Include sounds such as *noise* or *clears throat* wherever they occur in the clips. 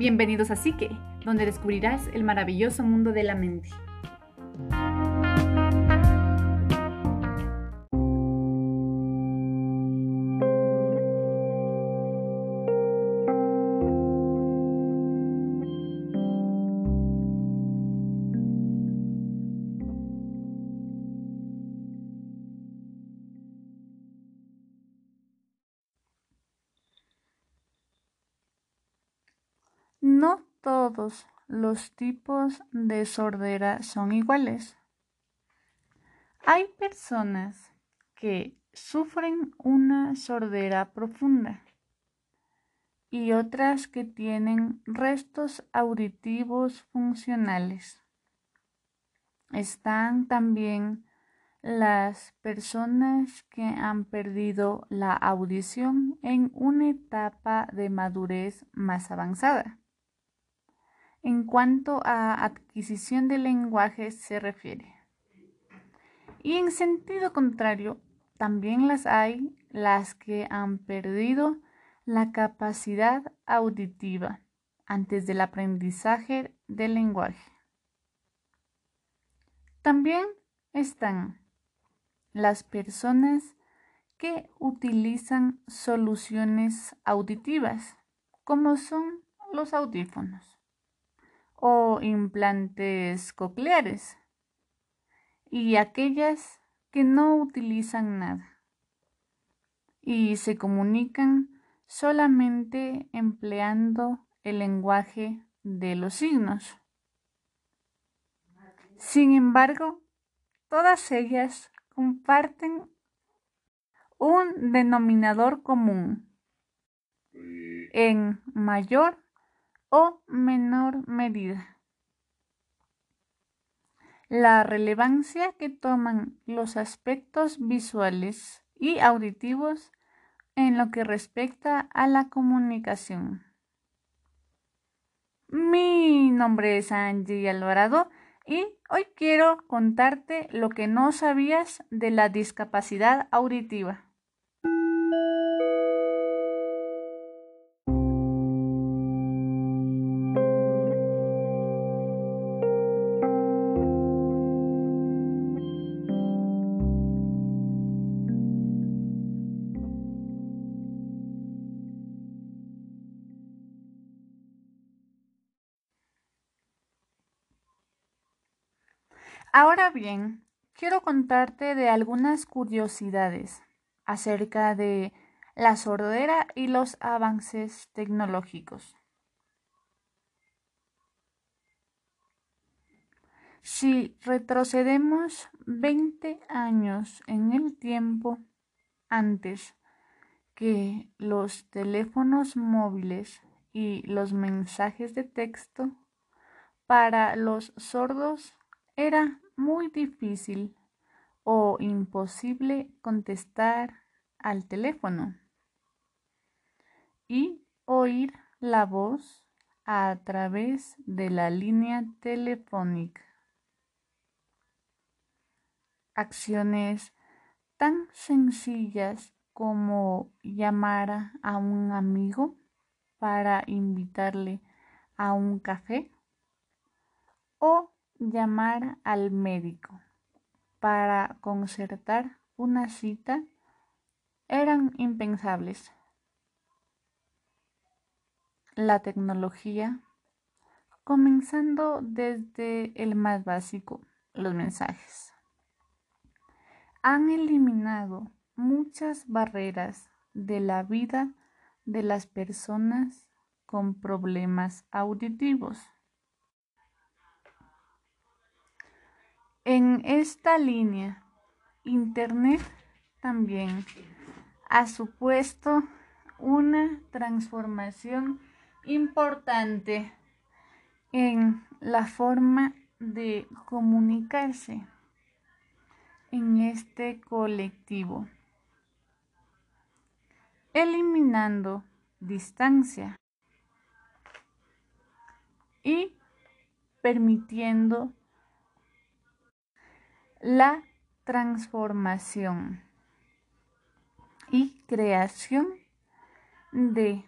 Bienvenidos a Psique, donde descubrirás el maravilloso mundo de la mente. Los tipos de sordera son iguales. Hay personas que sufren una sordera profunda y otras que tienen restos auditivos funcionales. Están también las personas que han perdido la audición en una etapa de madurez más avanzada en cuanto a adquisición de lenguaje se refiere. Y en sentido contrario, también las hay las que han perdido la capacidad auditiva antes del aprendizaje del lenguaje. También están las personas que utilizan soluciones auditivas, como son los audífonos o implantes cocleares y aquellas que no utilizan nada y se comunican solamente empleando el lenguaje de los signos. Sin embargo, todas ellas comparten un denominador común en mayor o menor medida. La relevancia que toman los aspectos visuales y auditivos en lo que respecta a la comunicación. Mi nombre es Angie Alvarado y hoy quiero contarte lo que no sabías de la discapacidad auditiva. Ahora bien, quiero contarte de algunas curiosidades acerca de la sordera y los avances tecnológicos. Si retrocedemos 20 años en el tiempo antes que los teléfonos móviles y los mensajes de texto, para los sordos era muy difícil o imposible contestar al teléfono y oír la voz a través de la línea telefónica. Acciones tan sencillas como llamar a un amigo para invitarle a un café o llamar al médico para concertar una cita eran impensables. La tecnología, comenzando desde el más básico, los mensajes, han eliminado muchas barreras de la vida de las personas con problemas auditivos. En esta línea, Internet también ha supuesto una transformación importante en la forma de comunicarse en este colectivo, eliminando distancia y permitiendo la transformación y creación de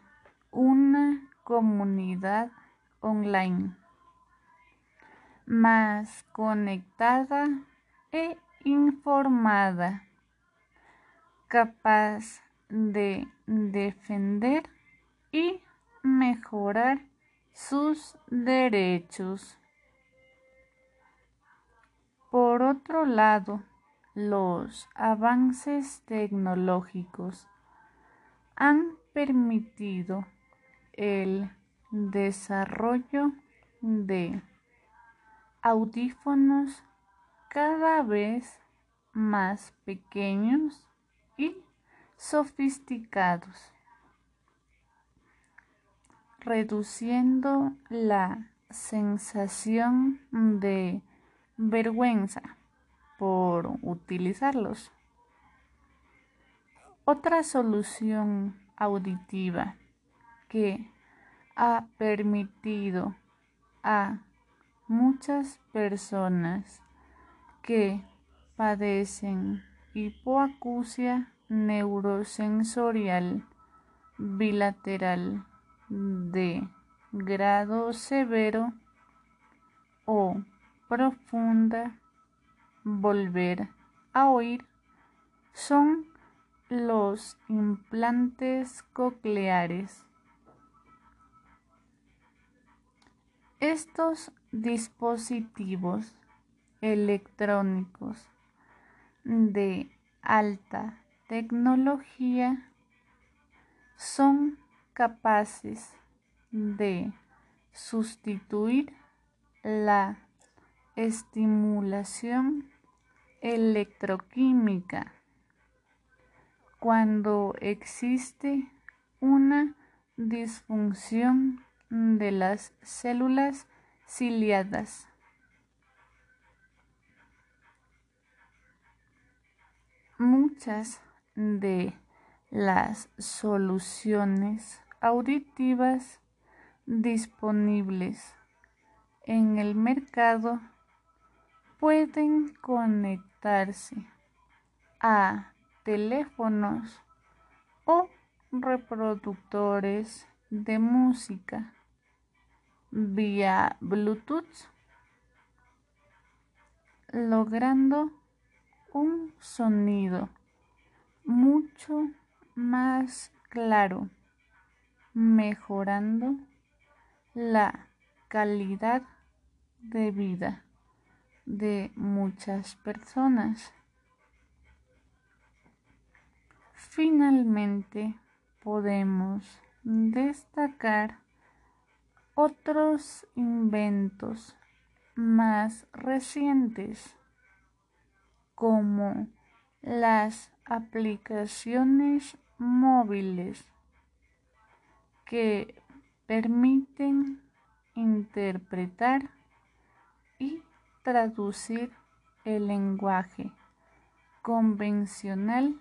una comunidad online, más conectada e informada, capaz de defender y mejorar sus derechos. Por otro lado, los avances tecnológicos han permitido el desarrollo de audífonos cada vez más pequeños y sofisticados, reduciendo la sensación de vergüenza por utilizarlos. Otra solución auditiva que ha permitido a muchas personas que padecen hipoacusia neurosensorial bilateral de grado severo o profunda volver a oír son los implantes cocleares. Estos dispositivos electrónicos de alta tecnología son capaces de sustituir la estimulación electroquímica cuando existe una disfunción de las células ciliadas. Muchas de las soluciones auditivas disponibles en el mercado pueden conectarse a teléfonos o reproductores de música vía Bluetooth, logrando un sonido mucho más claro, mejorando la calidad de vida de muchas personas. Finalmente, podemos destacar otros inventos más recientes como las aplicaciones móviles que permiten interpretar traducir el lenguaje convencional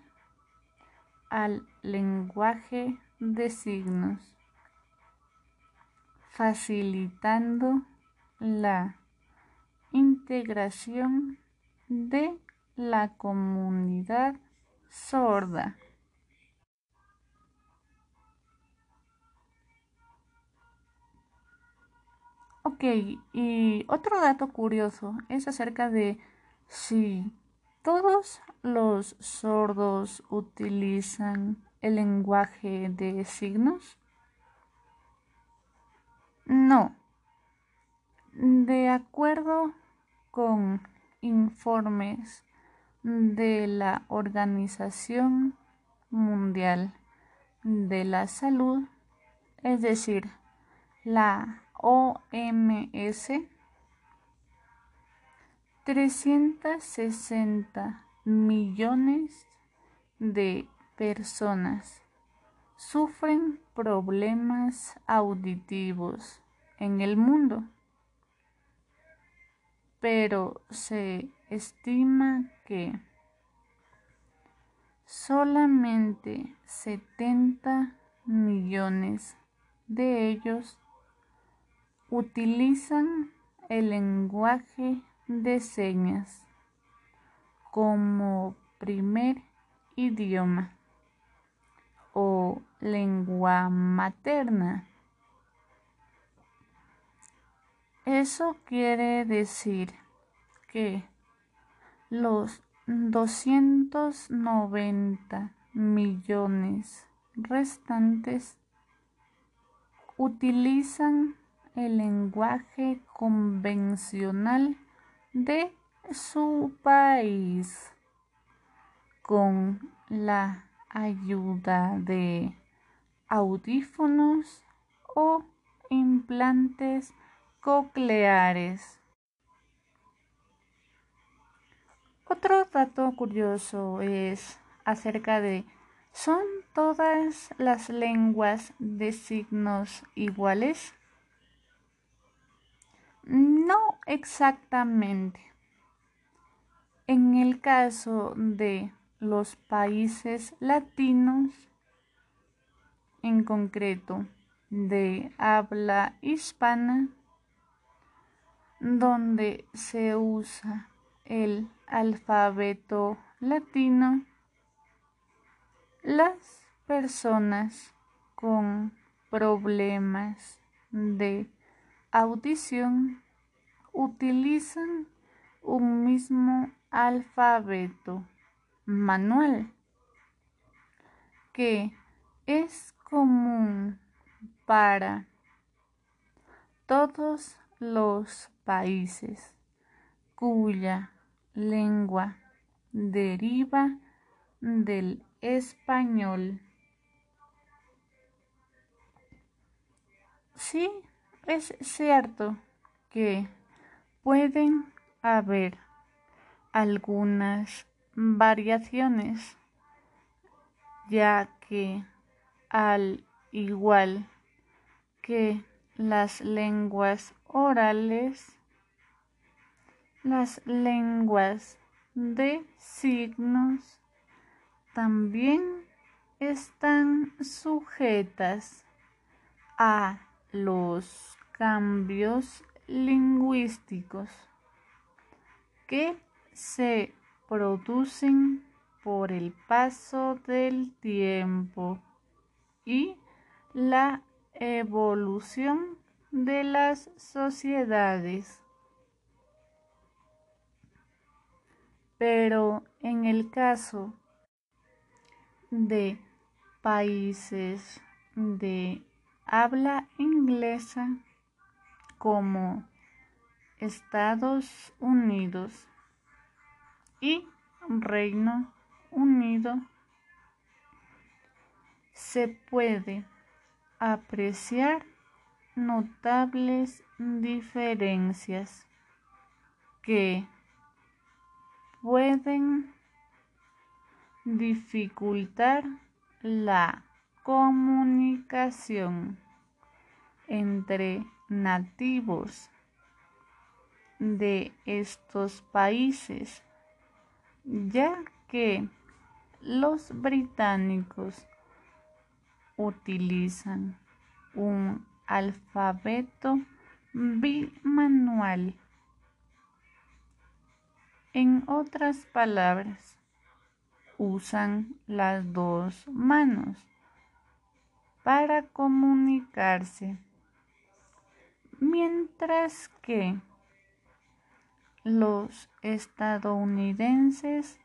al lenguaje de signos, facilitando la integración de la comunidad sorda. Ok, y otro dato curioso es acerca de si todos los sordos utilizan el lenguaje de signos. No. De acuerdo con informes de la Organización Mundial de la Salud, es decir, la OMS, 360 millones de personas sufren problemas auditivos en el mundo, pero se estima que solamente 70 millones de ellos utilizan el lenguaje de señas como primer idioma o lengua materna. Eso quiere decir que los 290 millones restantes utilizan el lenguaje convencional de su país con la ayuda de audífonos o implantes cocleares. Otro dato curioso es acerca de ¿son todas las lenguas de signos iguales? No exactamente. En el caso de los países latinos, en concreto de habla hispana, donde se usa el alfabeto latino, las personas con problemas de audición utilizan un mismo alfabeto manual que es común para todos los países cuya lengua deriva del español. Sí, es cierto que pueden haber algunas variaciones, ya que al igual que las lenguas orales, las lenguas de signos también están sujetas a los cambios lingüísticos que se producen por el paso del tiempo y la evolución de las sociedades. Pero en el caso de países de habla inglesa como Estados Unidos y Reino Unido, se puede apreciar notables diferencias que pueden dificultar la comunicación entre nativos de estos países, ya que los británicos utilizan un alfabeto bimanual. En otras palabras, usan las dos manos para comunicarse, mientras que los estadounidenses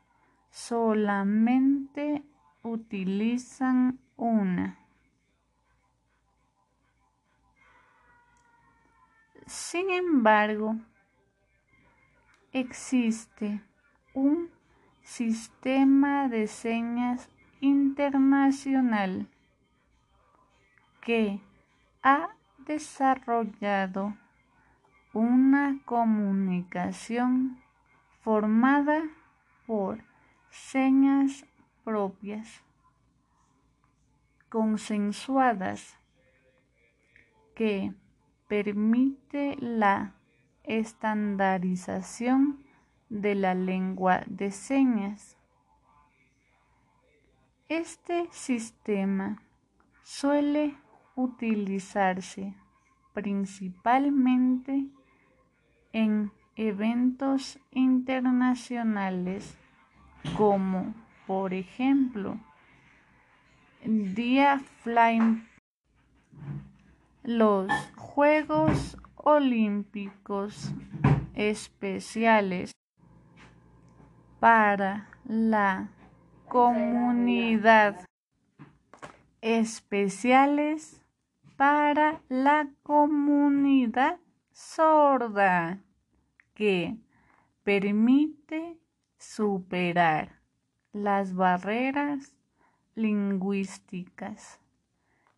solamente utilizan una. Sin embargo, existe un sistema de señas internacional que ha desarrollado una comunicación formada por señas propias, consensuadas, que permite la estandarización de la lengua de señas. Este sistema suele utilizarse principalmente en eventos internacionales como por ejemplo Día Flying, los Juegos olímpicos especiales para la comunidad. Especiales para la comunidad sorda que permite superar las barreras lingüísticas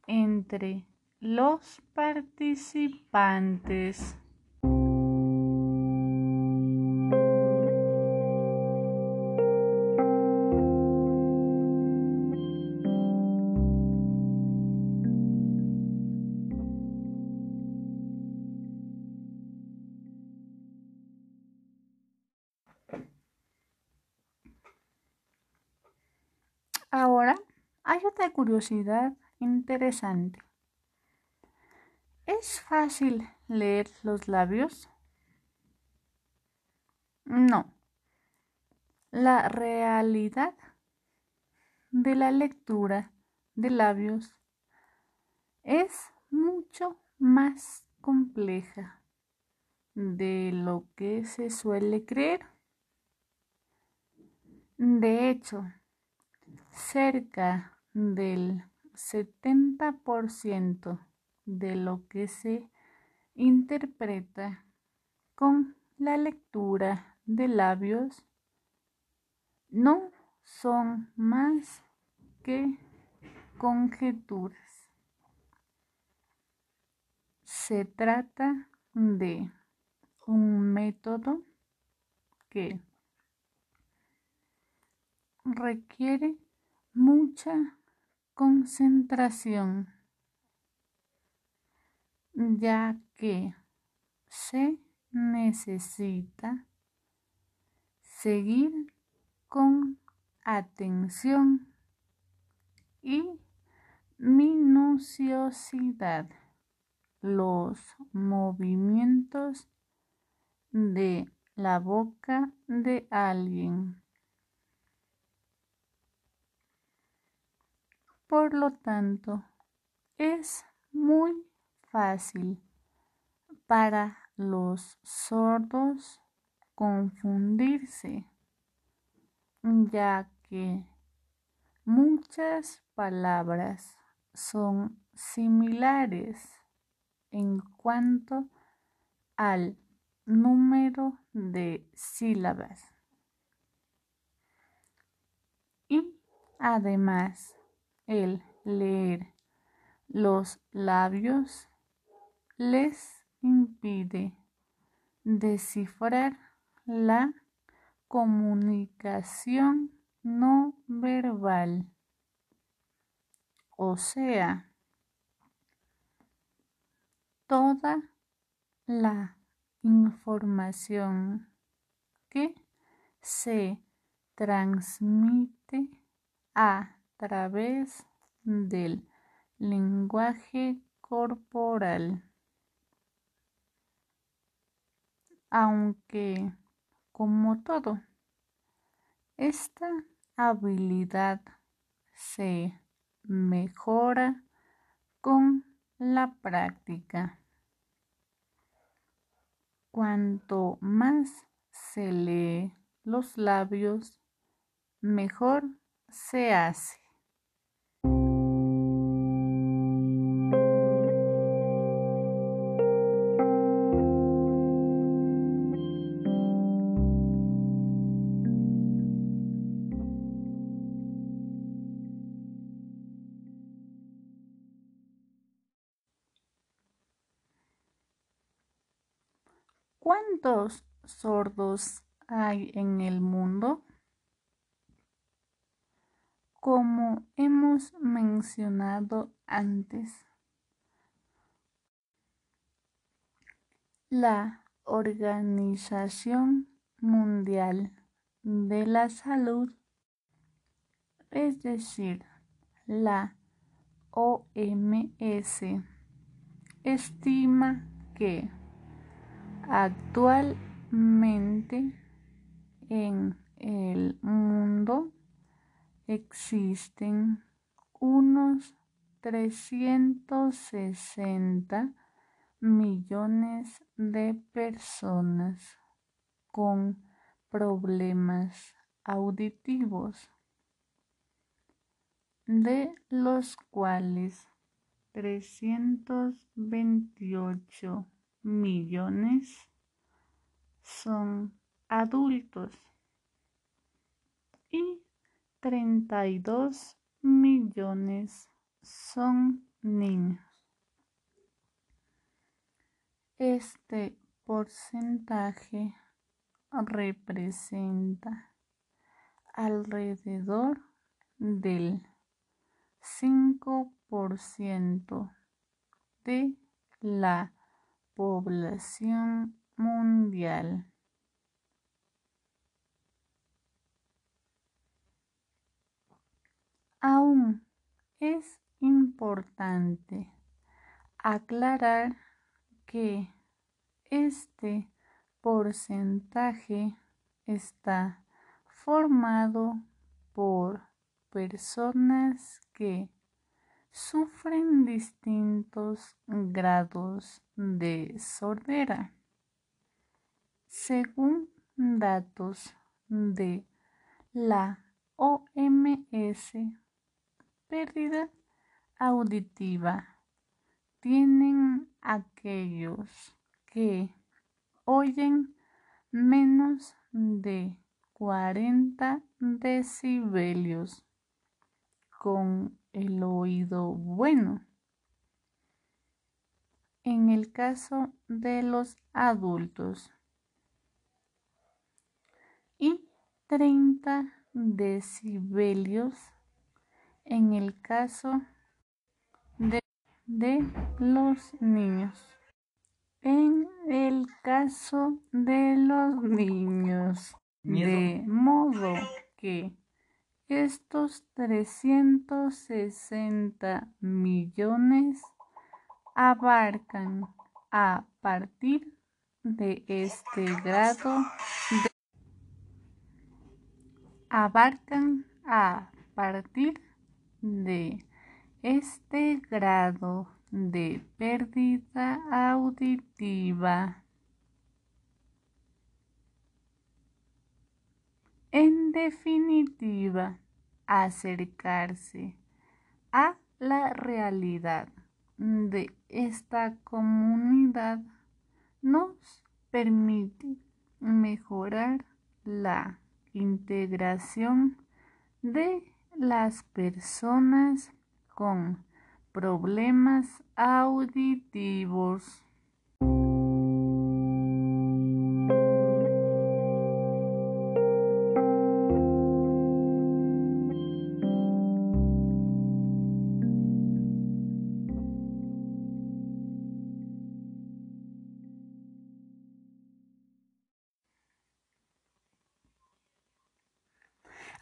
entre los participantes. Curiosidad interesante. ¿Es fácil leer los labios? No. La realidad de la lectura de labios es mucho más compleja de lo que se suele creer. De hecho, cerca del 70% de lo que se interpreta con la lectura de labios no son más que conjeturas. Se trata de un método que requiere mucha concentración, ya que se necesita seguir con atención y minuciosidad los movimientos de la boca de alguien. Por lo tanto, es muy fácil para los sordos confundirse, ya que muchas palabras son similares en cuanto al número de sílabas. Y además, el leer los labios les impide descifrar la comunicación no verbal. O sea, toda la información que se transmite a través del lenguaje corporal. Aunque, como todo, esta habilidad se mejora con la práctica. Cuanto más se lee los labios, mejor se hace. Sordos hay en el mundo? Como hemos mencionado antes, la Organización Mundial de la Salud, es decir, la OMS, estima que Actualmente en el mundo existen unos 360 millones de personas con problemas auditivos, de los cuales 328 millones son adultos y 32 millones son niños. Este porcentaje representa alrededor del 5% de la población mundial. Aún es importante aclarar que este porcentaje está formado por personas que sufren distintos grados de sordera. Según datos de la OMS, pérdida auditiva tienen aquellos que oyen menos de 40 decibelios con el oído bueno. En el caso de los adultos y 30 decibelios en el caso de, de los niños. En el caso de los niños, de modo que estos 360 millones abarcan a partir de este grado de, abarcan a partir de este grado de pérdida auditiva. En definitiva, acercarse a la realidad de esta comunidad nos permite mejorar la integración de las personas con problemas auditivos.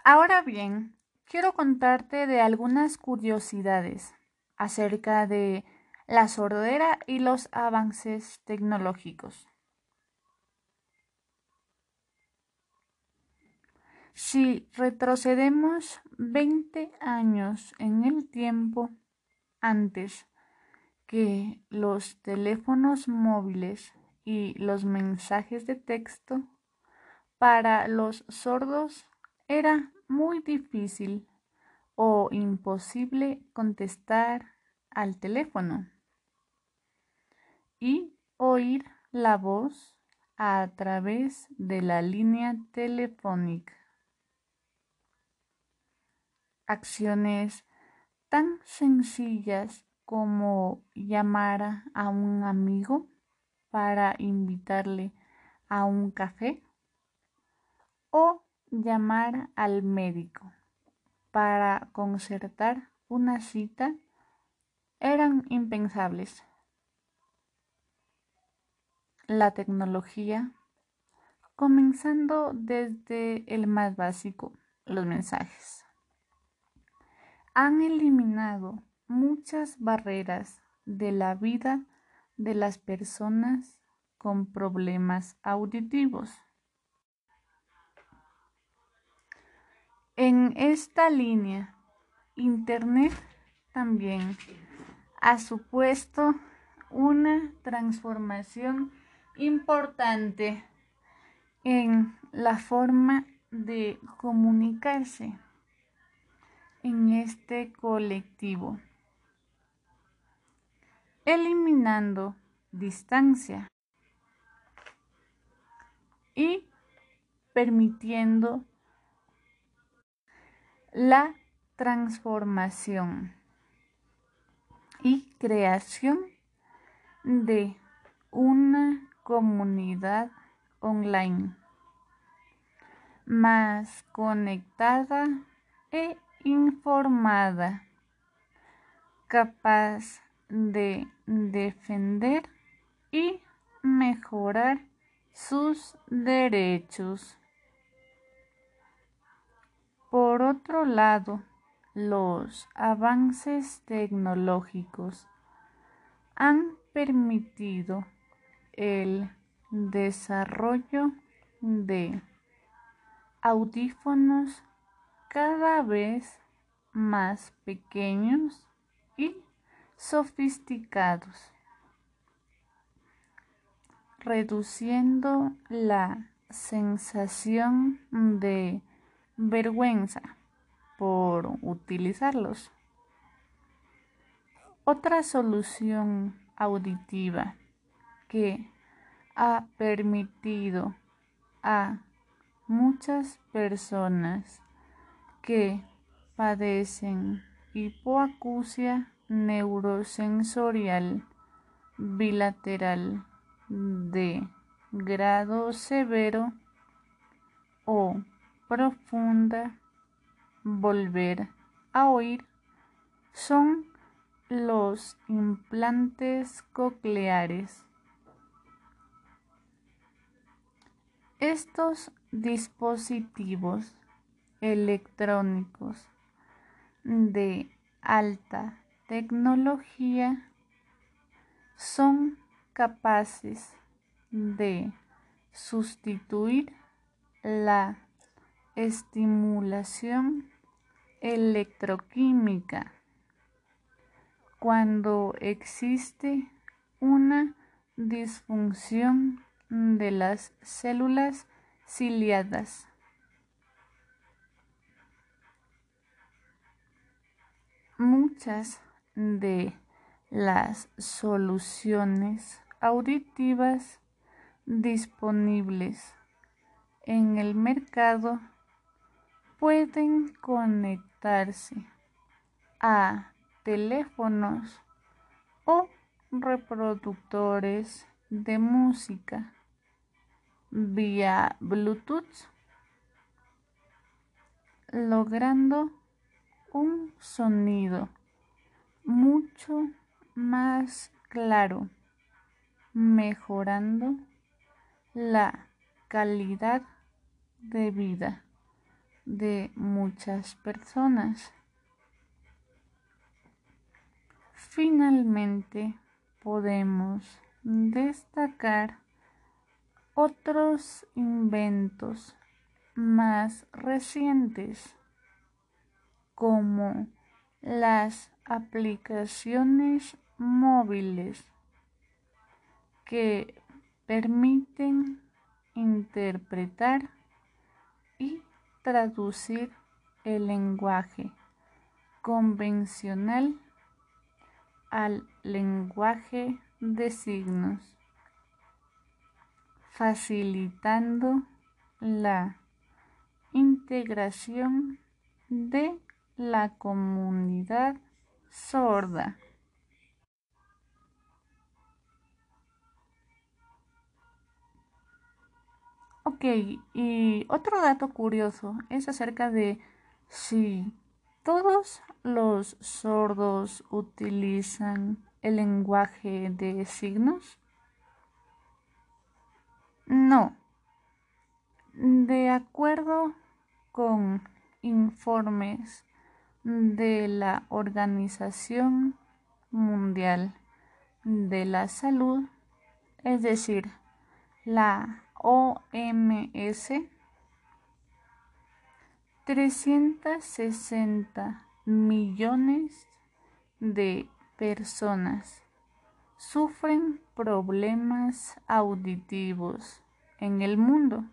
Ahora bien, quiero contarte de algunas curiosidades acerca de la sordera y los avances tecnológicos. Si retrocedemos 20 años en el tiempo antes que los teléfonos móviles y los mensajes de texto, para los sordos era muy difícil o imposible contestar al teléfono y oír la voz a través de la línea telefónica. Acciones tan sencillas como llamar a un amigo para invitarle a un café o llamar al médico para concertar una cita eran impensables. La tecnología, comenzando desde el más básico, los mensajes, han eliminado muchas barreras de la vida de las personas con problemas auditivos. En esta línea, Internet también ha supuesto una transformación importante en la forma de comunicarse en este colectivo, eliminando distancia y permitiendo la transformación y creación de una comunidad online más conectada e informada, capaz de defender y mejorar sus derechos. Por otro lado, los avances tecnológicos han permitido el desarrollo de audífonos cada vez más pequeños y sofisticados, reduciendo la sensación de vergüenza por utilizarlos. Otra solución auditiva que ha permitido a muchas personas que padecen hipoacusia neurosensorial bilateral de grado severo o profunda volver a oír son los implantes cocleares. Estos dispositivos electrónicos de alta tecnología son capaces de sustituir la estimulación electroquímica cuando existe una disfunción de las células ciliadas. Muchas de las soluciones auditivas disponibles en el mercado pueden conectarse a teléfonos o reproductores de música vía Bluetooth, logrando un sonido mucho más claro, mejorando la calidad de vida de muchas personas. Finalmente, podemos destacar otros inventos más recientes como las aplicaciones móviles que permiten interpretar y traducir el lenguaje convencional al lenguaje de signos, facilitando la integración de la comunidad sorda. Ok, y otro dato curioso es acerca de si todos los sordos utilizan el lenguaje de signos. No. De acuerdo con informes de la Organización Mundial de la Salud, es decir, la OMS 360 millones de personas sufren problemas auditivos en el mundo,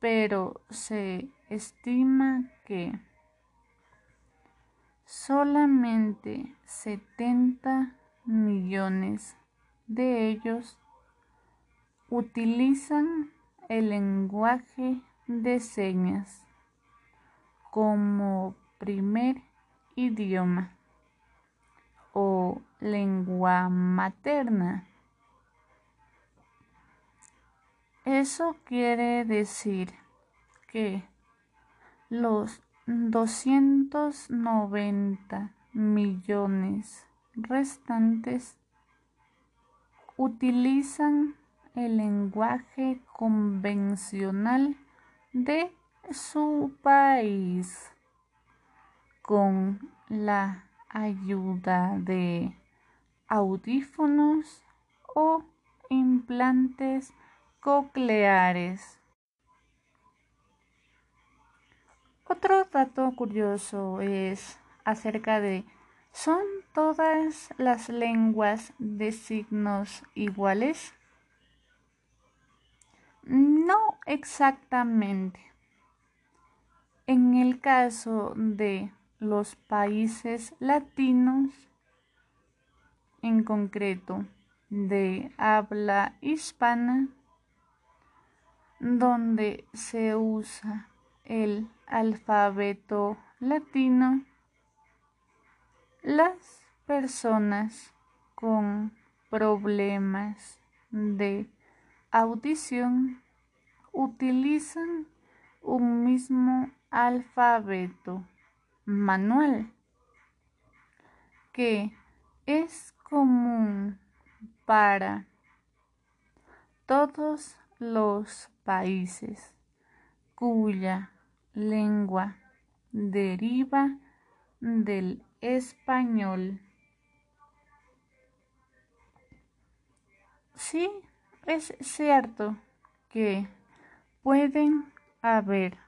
pero se estima que solamente 70 millones de ellos utilizan el lenguaje de señas como primer idioma o lengua materna. Eso quiere decir que los 290 millones restantes utilizan el lenguaje convencional de su país con la ayuda de audífonos o implantes cocleares. Otro dato curioso es acerca de ¿son todas las lenguas de signos iguales? No exactamente. En el caso de los países latinos, en concreto de habla hispana, donde se usa el alfabeto latino, las personas con problemas de audición utilizan un mismo alfabeto manual que es común para todos los países cuya lengua deriva del español. Sí, es cierto que pueden haber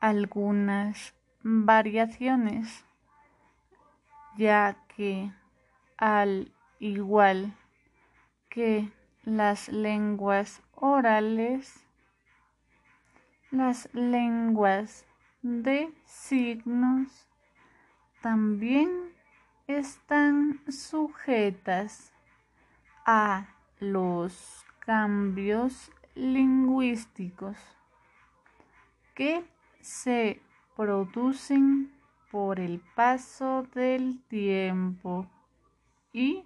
algunas variaciones, ya que al igual que las lenguas orales, las lenguas de signos también están sujetas a los cambios lingüísticos que se producen por el paso del tiempo y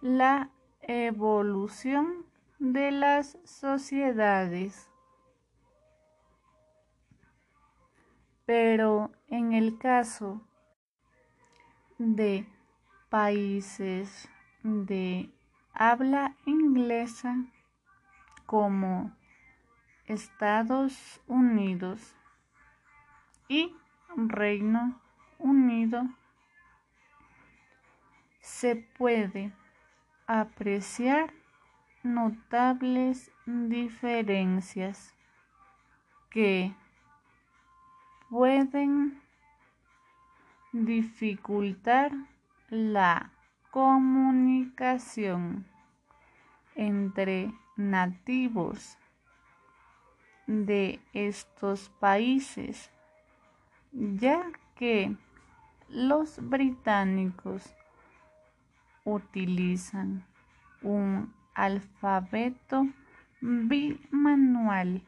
la evolución de las sociedades. Pero en el caso de países de habla inglesa como Estados Unidos y Reino Unido, se puede apreciar notables diferencias que pueden dificultar la comunicación entre nativos de estos países, ya que los británicos utilizan un alfabeto bimanual.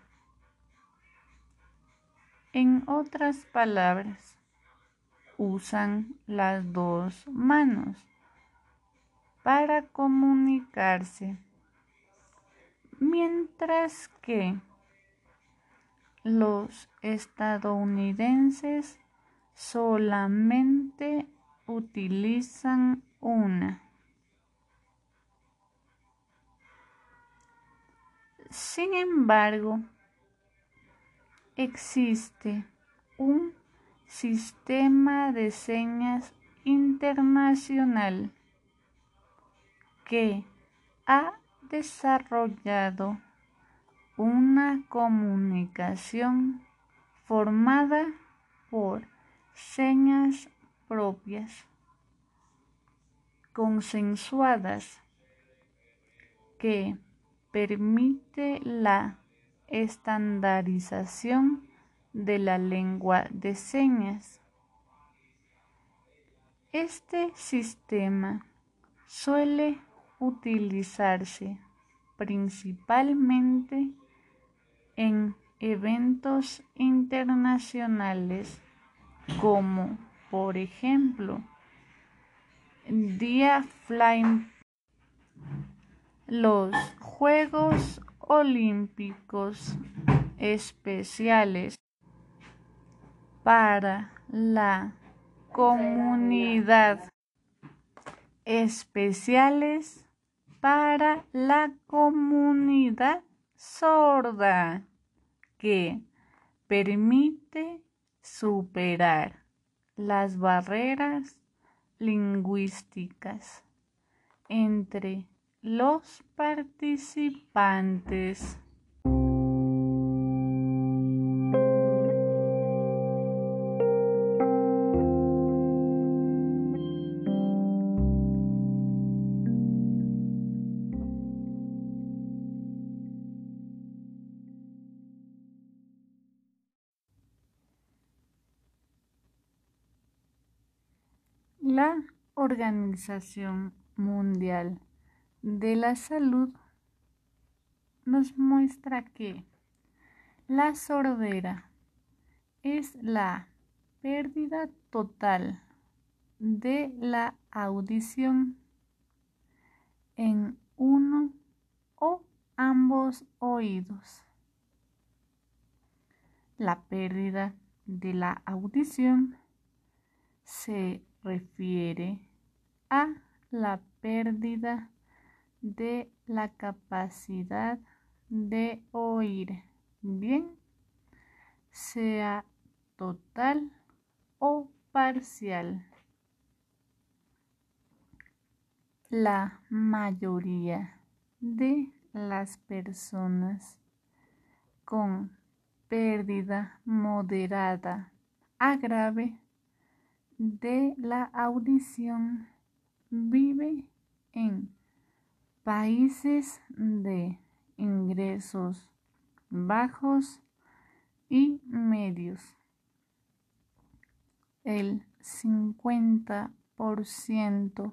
En otras palabras, usan las dos manos para comunicarse, mientras que los estadounidenses solamente utilizan una. Sin embargo, existe un sistema de señas internacional que ha desarrollado una comunicación formada por señas propias, consensuadas que permite la estandarización de la lengua de señas. Este sistema suele utilizarse principalmente en eventos internacionales como por ejemplo Día Flying los Juegos Olímpicos Especiales para la comunidad. Especiales para la comunidad sorda que permite superar las barreras lingüísticas entre los participantes. Organización Mundial de la Salud nos muestra que la sordera es la pérdida total de la audición en uno o ambos oídos. La pérdida de la audición se refiere a la pérdida de la capacidad de oír bien, sea total o parcial. La mayoría de las personas con pérdida moderada a grave de la audición vive en países de ingresos bajos y medios. El 50%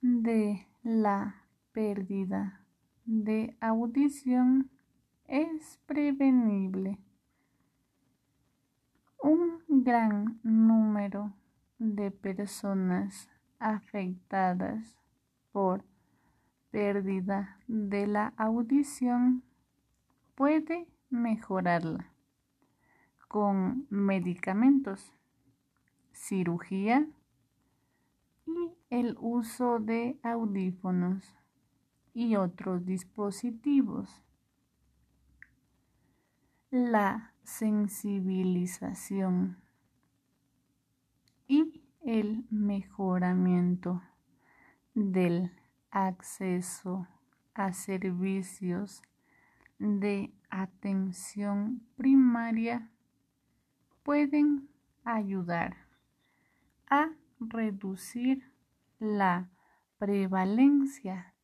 de la pérdida de audición es prevenible. Un gran número de personas afectadas por pérdida de la audición puede mejorarla con medicamentos, cirugía y el uso de audífonos y otros dispositivos. La sensibilización el mejoramiento del acceso a servicios de atención primaria pueden ayudar a reducir la prevalencia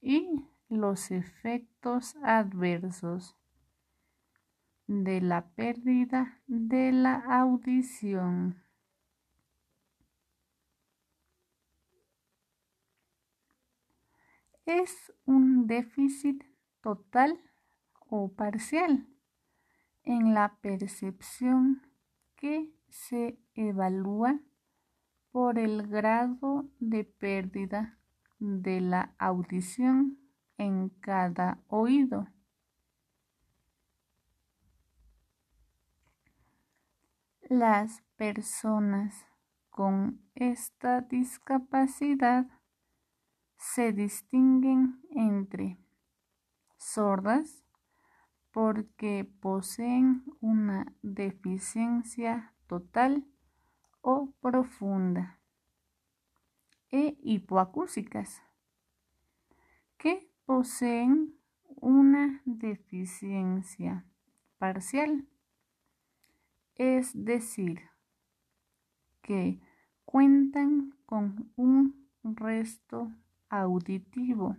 y los efectos adversos de la pérdida de la audición. Es un déficit total o parcial en la percepción que se evalúa por el grado de pérdida de la audición en cada oído. Las personas con esta discapacidad se distinguen entre sordas porque poseen una deficiencia total o profunda e hipoacúsicas que poseen una deficiencia parcial, es decir, que cuentan con un resto auditivo,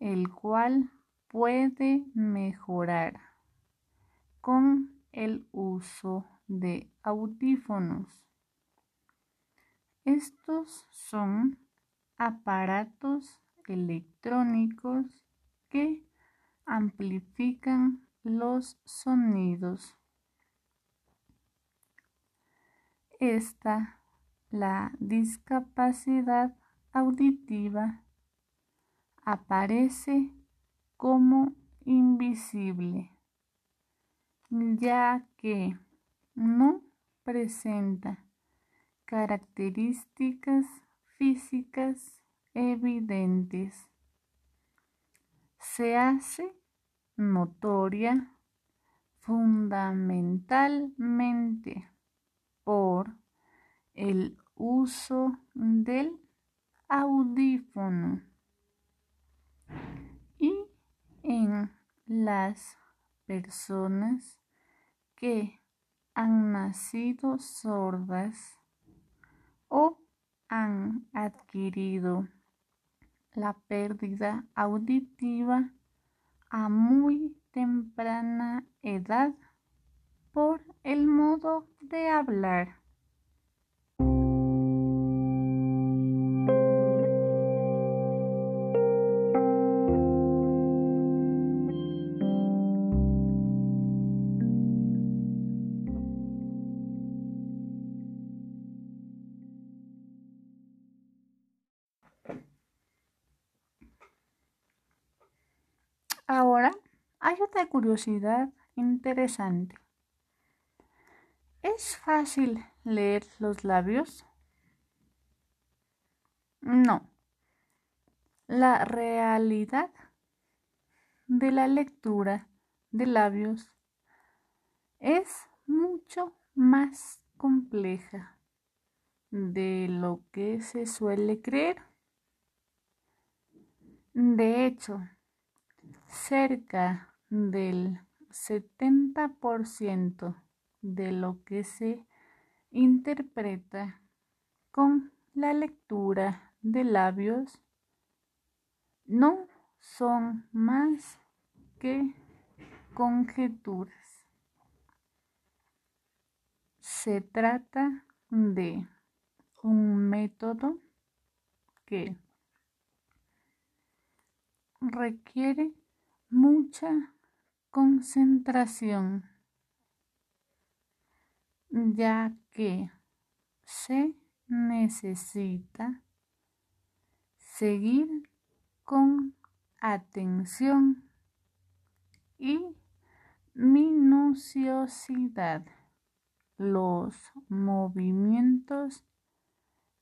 el cual puede mejorar con el uso de audífonos. Estos son aparatos electrónicos que amplifican los sonidos. Esta, la discapacidad auditiva, aparece como invisible, ya que no presenta características físicas evidentes. Se hace notoria fundamentalmente por el uso del audífono y en las personas que han nacido sordas o han adquirido la pérdida auditiva a muy temprana edad por el modo de hablar. Curiosidad interesante. ¿Es fácil leer los labios? No. La realidad de la lectura de labios es mucho más compleja de lo que se suele creer. De hecho, cerca del 70% de lo que se interpreta con la lectura de labios no son más que conjeturas. Se trata de un método que requiere mucha concentración, ya que se necesita seguir con atención y minuciosidad los movimientos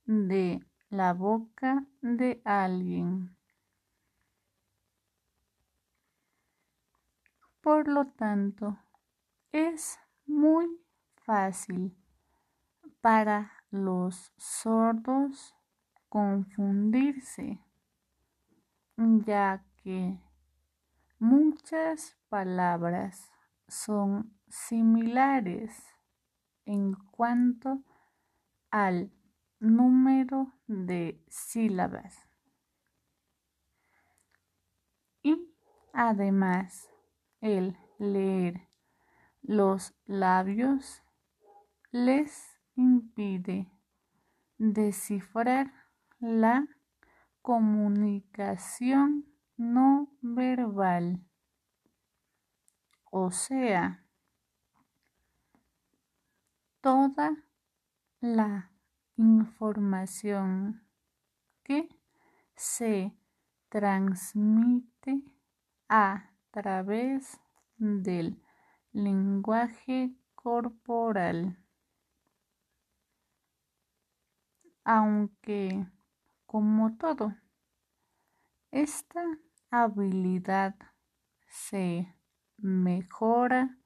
de la boca de alguien. Por lo tanto, es muy fácil para los sordos confundirse, ya que muchas palabras son similares en cuanto al número de sílabas. Y además, el leer los labios les impide descifrar la comunicación no verbal. O sea, toda la información que se transmite a través del lenguaje corporal. Aunque, como todo, esta habilidad se mejora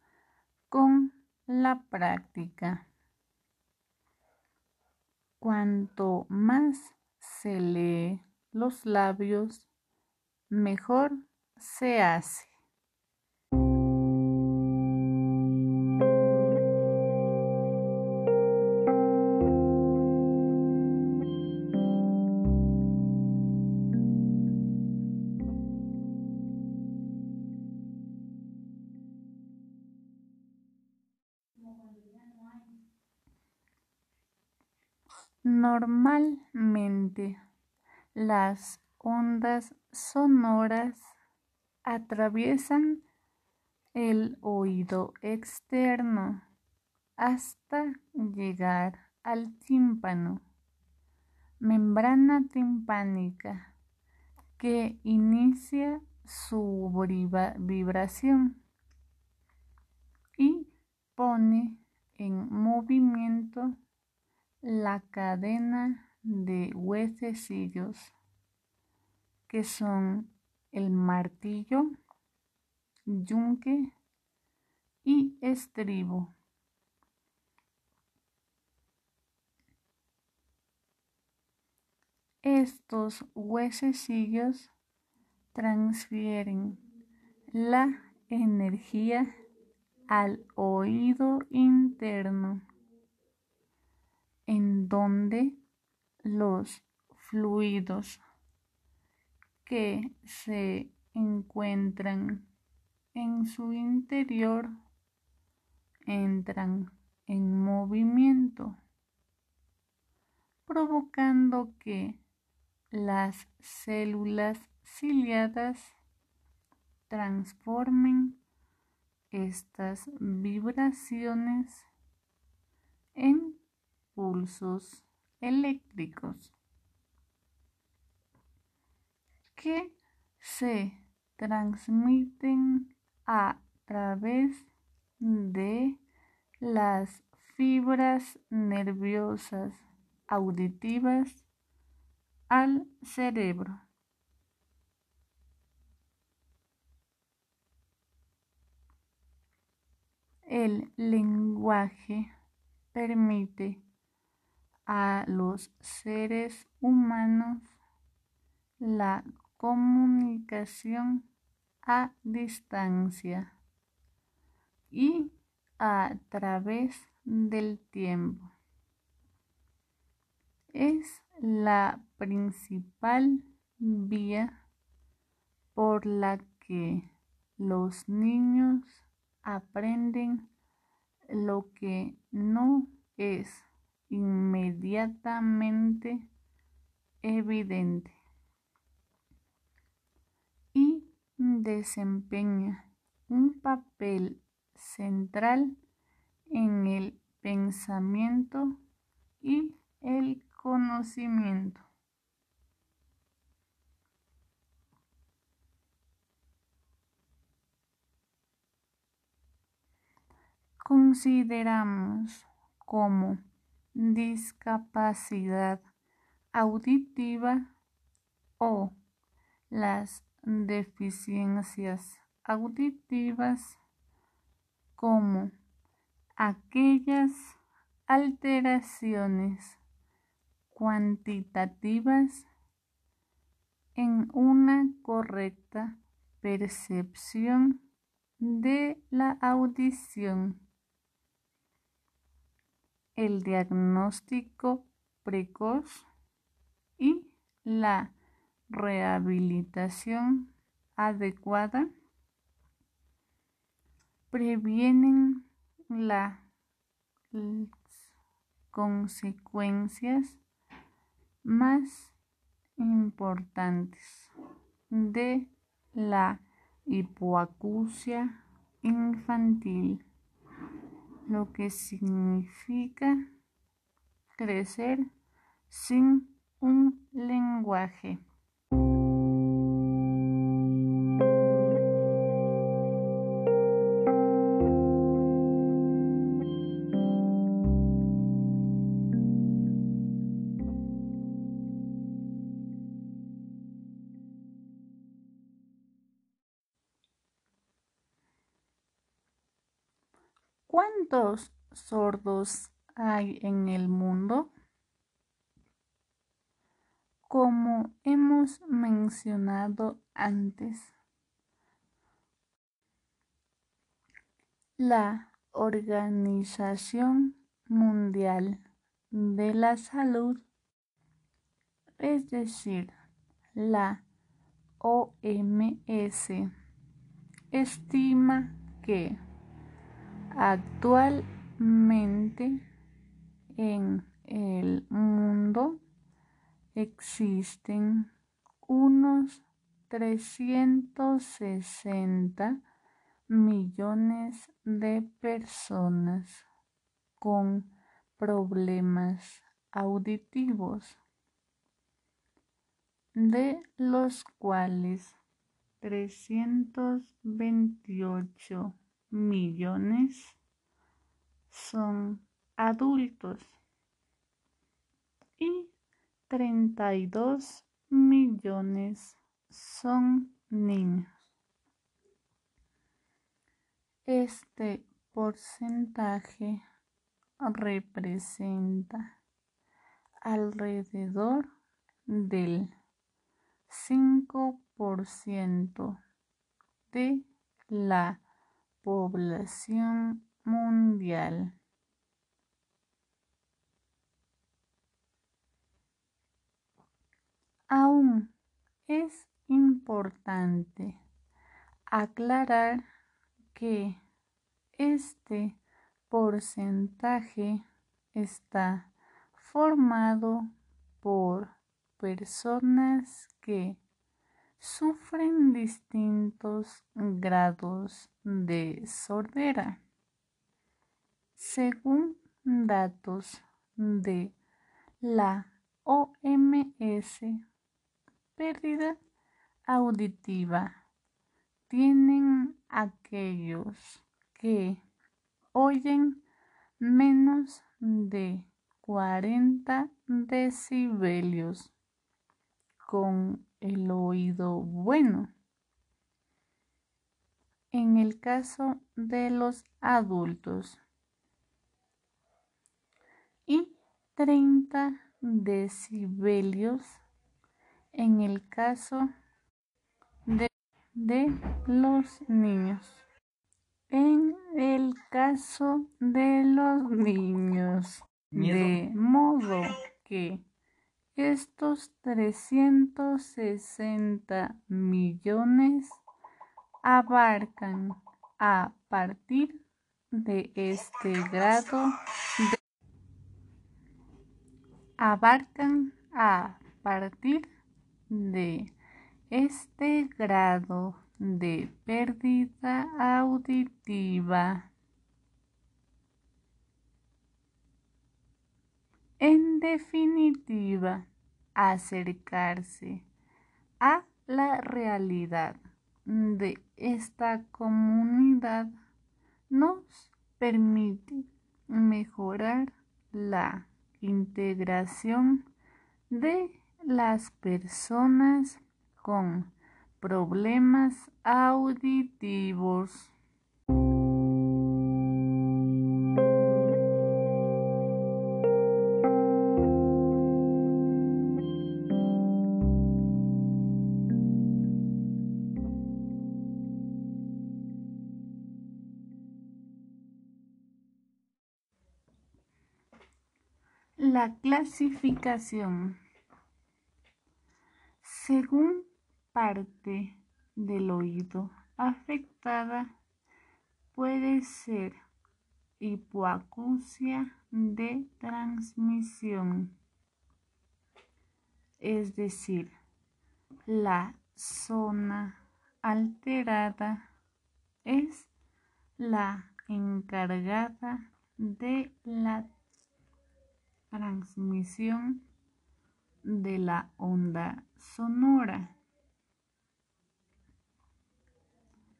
con la práctica. Cuanto más se lee los labios, mejor se hace. Las ondas sonoras atraviesan el oído externo hasta llegar al tímpano, membrana timpánica que inicia su vibración y pone en movimiento la cadena de huesecillos que son el martillo, yunque y estribo. Estos huesecillos transfieren la energía al oído interno, en donde los fluidos que se encuentran en su interior entran en movimiento, provocando que las células ciliadas transformen estas vibraciones en pulsos eléctricos que se transmiten a través de las fibras nerviosas auditivas al cerebro. El lenguaje permite a los seres humanos la comunicación a distancia y a través del tiempo. Es la principal vía por la que los niños aprenden lo que no es inmediatamente evidente. desempeña un papel central en el pensamiento y el conocimiento. Consideramos como discapacidad auditiva o las deficiencias auditivas como aquellas alteraciones cuantitativas en una correcta percepción de la audición. El diagnóstico precoz y la rehabilitación adecuada previenen las consecuencias más importantes de la hipoacusia infantil, lo que significa crecer sin un lenguaje. ¿Cuántos sordos hay en el mundo? Como hemos mencionado antes, la Organización Mundial de la Salud, es decir, la OMS, estima que Actualmente en el mundo existen unos 360 millones de personas con problemas auditivos, de los cuales 328 millones son adultos y 32 millones son niños. Este porcentaje representa alrededor del 5% de la población mundial. Aún es importante aclarar que este porcentaje está formado por personas que sufren distintos grados de sordera. Según datos de la OMS, pérdida auditiva tienen aquellos que oyen menos de 40 decibelios con el oído bueno. En el caso de los adultos y 30 decibelios en el caso de, de los niños. En el caso de los niños, de modo que estos 360 millones abarcan a partir de este grado de, abarcan a partir de este grado de pérdida auditiva. En definitiva, acercarse a la realidad de esta comunidad nos permite mejorar la integración de las personas con problemas auditivos. La clasificación. Según parte del oído afectada puede ser hipoacusia de transmisión, es decir, la zona alterada es la encargada de la transmisión de la onda sonora.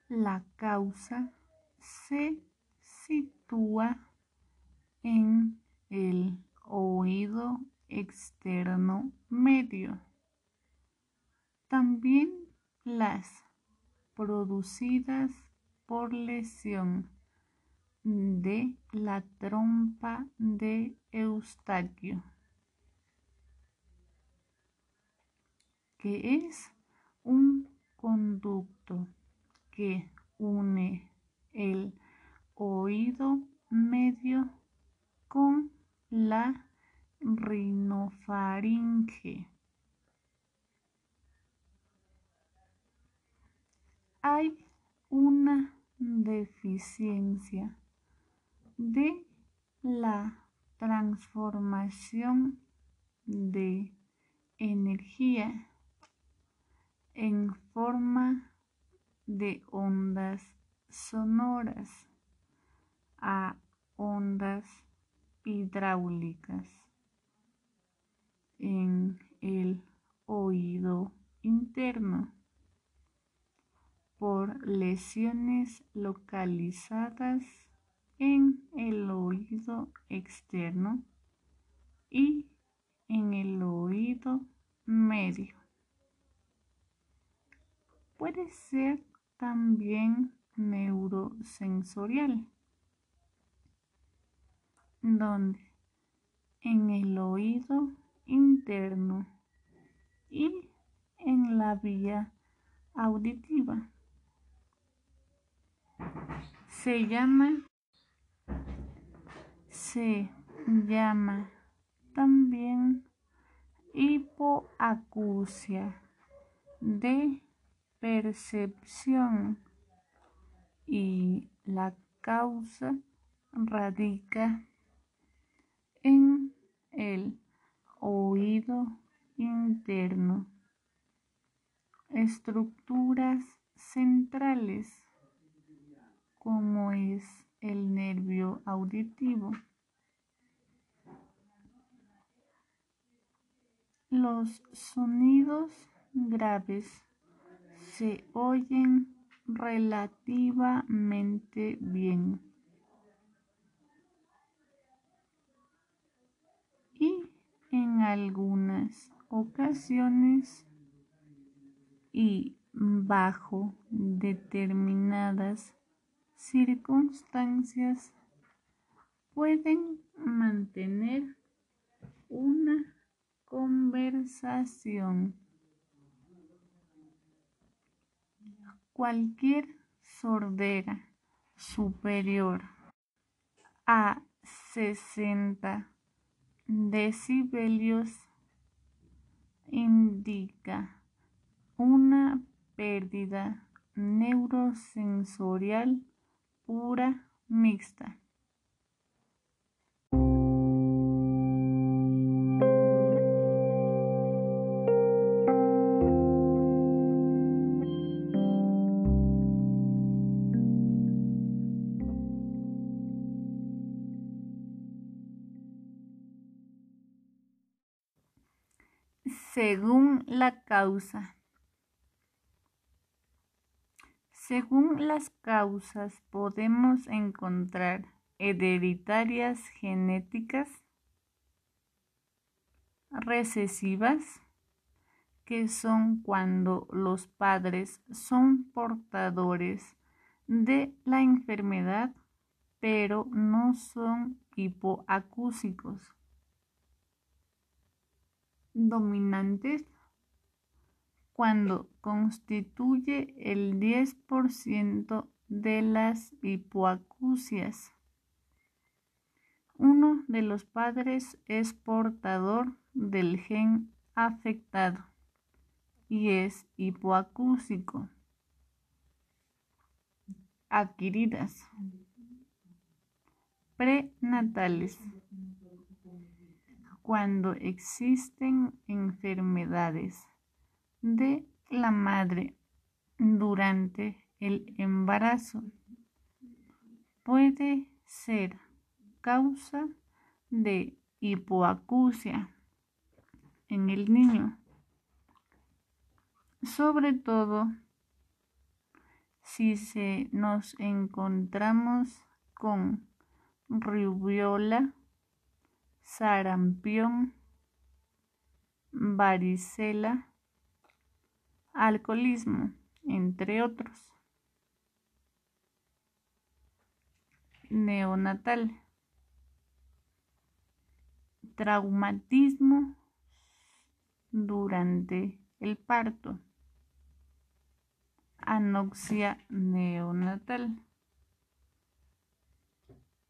La causa se sitúa en el oído externo medio. También las producidas por lesión de la trompa de Eustaquio, que es un conducto que une el oído medio con la rinofaringe. Hay una deficiencia de la transformación de energía en forma de ondas sonoras a ondas hidráulicas en el oído interno por lesiones localizadas en el oído externo y en el oído medio. Puede ser también neurosensorial, donde en el oído interno y en la vía auditiva se llama se llama también hipoacusia de percepción y la causa radica en el oído interno, estructuras centrales como es el nervio auditivo. Los sonidos graves se oyen relativamente bien. Y en algunas ocasiones y bajo determinadas circunstancias pueden mantener una conversación. Cualquier sordera superior a 60 decibelios indica una pérdida neurosensorial pura mixta. según la causa. Según las causas podemos encontrar hereditarias genéticas, recesivas, que son cuando los padres son portadores de la enfermedad, pero no son hipoacúsicos. Dominantes cuando constituye el 10% de las hipoacusias. Uno de los padres es portador del gen afectado y es hipoacúsico. Adquiridas. Prenatales cuando existen enfermedades de la madre durante el embarazo. Puede ser causa de hipoacusia en el niño, sobre todo si se nos encontramos con rubiola sarampión, varicela, alcoholismo, entre otros. Neonatal. Traumatismo durante el parto. Anoxia neonatal.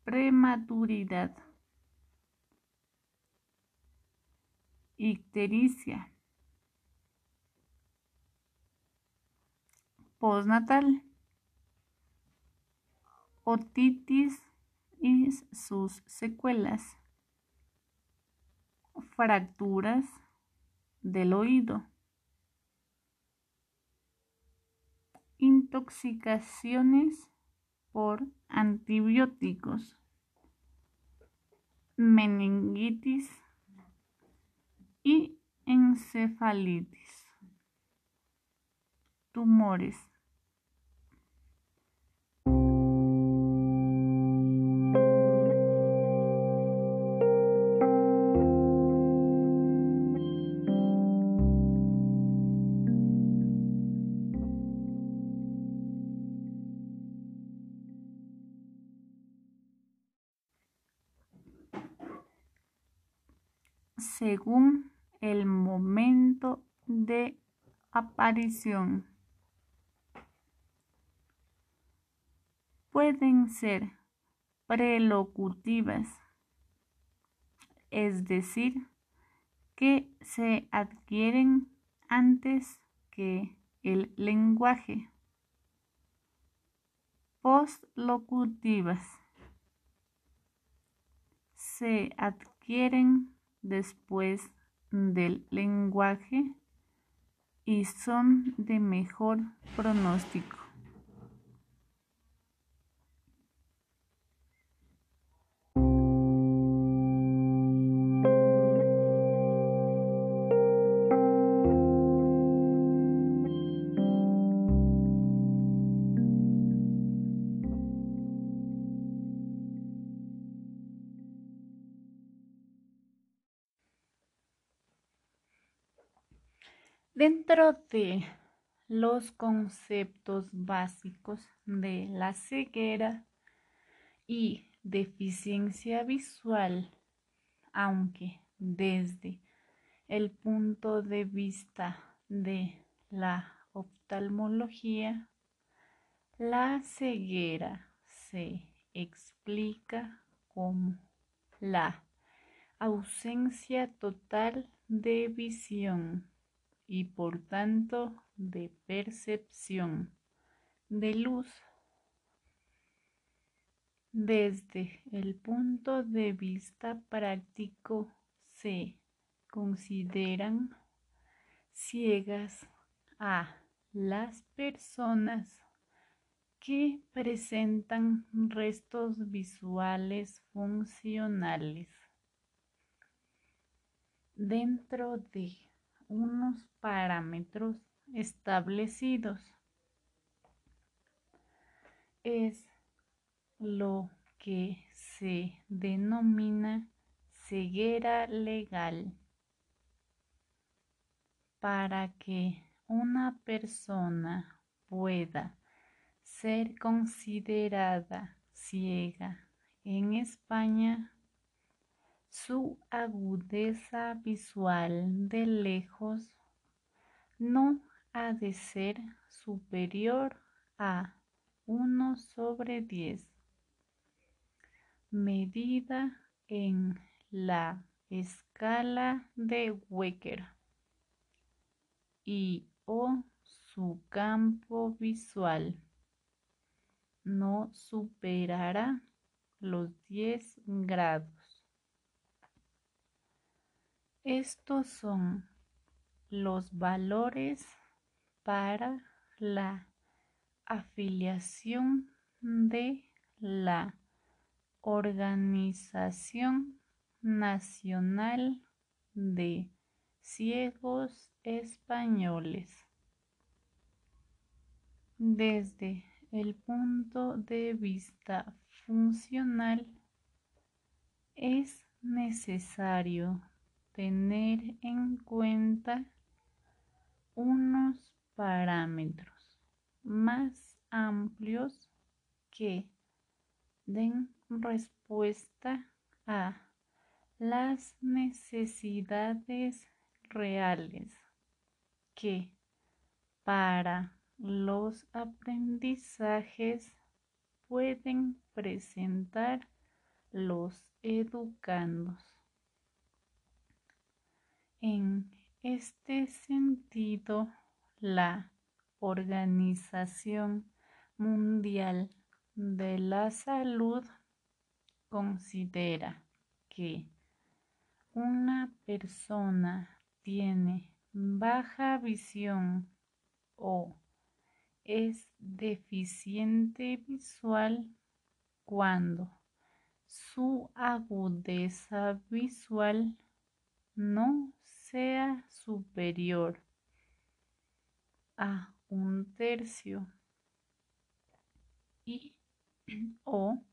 Prematuridad. ictericia. Postnatal. Otitis y sus secuelas. fracturas del oído, intoxicaciones por antibióticos, meningitis y encefalitis, tumores. De aparición. Pueden ser prelocutivas, es decir, que se adquieren antes que el lenguaje. Postlocutivas se adquieren después del lenguaje y son de mejor pronóstico. Dentro de los conceptos básicos de la ceguera y deficiencia visual, aunque desde el punto de vista de la oftalmología, la ceguera se explica como la ausencia total de visión y por tanto de percepción de luz. Desde el punto de vista práctico se consideran ciegas a las personas que presentan restos visuales funcionales dentro de unos parámetros establecidos. Es lo que se denomina ceguera legal. Para que una persona pueda ser considerada ciega en España su agudeza visual de lejos no ha de ser superior a 1 sobre 10, medida en la escala de Wecker y o su campo visual no superará los 10 grados. Estos son los valores para la afiliación de la Organización Nacional de Ciegos Españoles. Desde el punto de vista funcional, es necesario tener en cuenta unos parámetros más amplios que den respuesta a las necesidades reales que para los aprendizajes pueden presentar los educandos. En este sentido, la Organización Mundial de la Salud considera que una persona tiene baja visión o es deficiente visual cuando su agudeza visual no sea superior a un tercio y *clears throat* o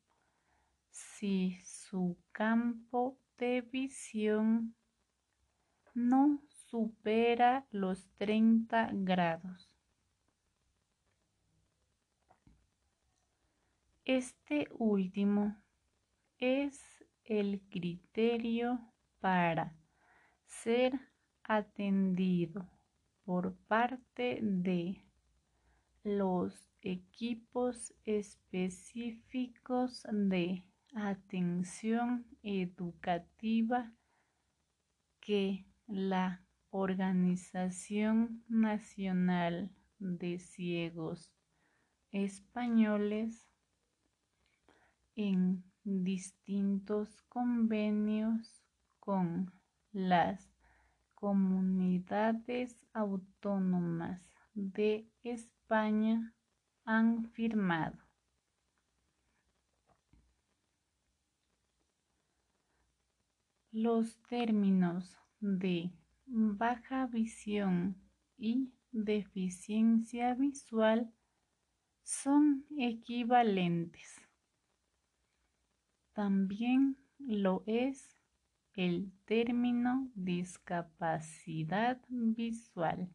si su campo de visión no supera los 30 grados. Este último es el criterio para ser atendido por parte de los equipos específicos de atención educativa que la Organización Nacional de Ciegos Españoles en distintos convenios con las comunidades autónomas de España han firmado. Los términos de baja visión y deficiencia visual son equivalentes. También lo es el término discapacidad visual.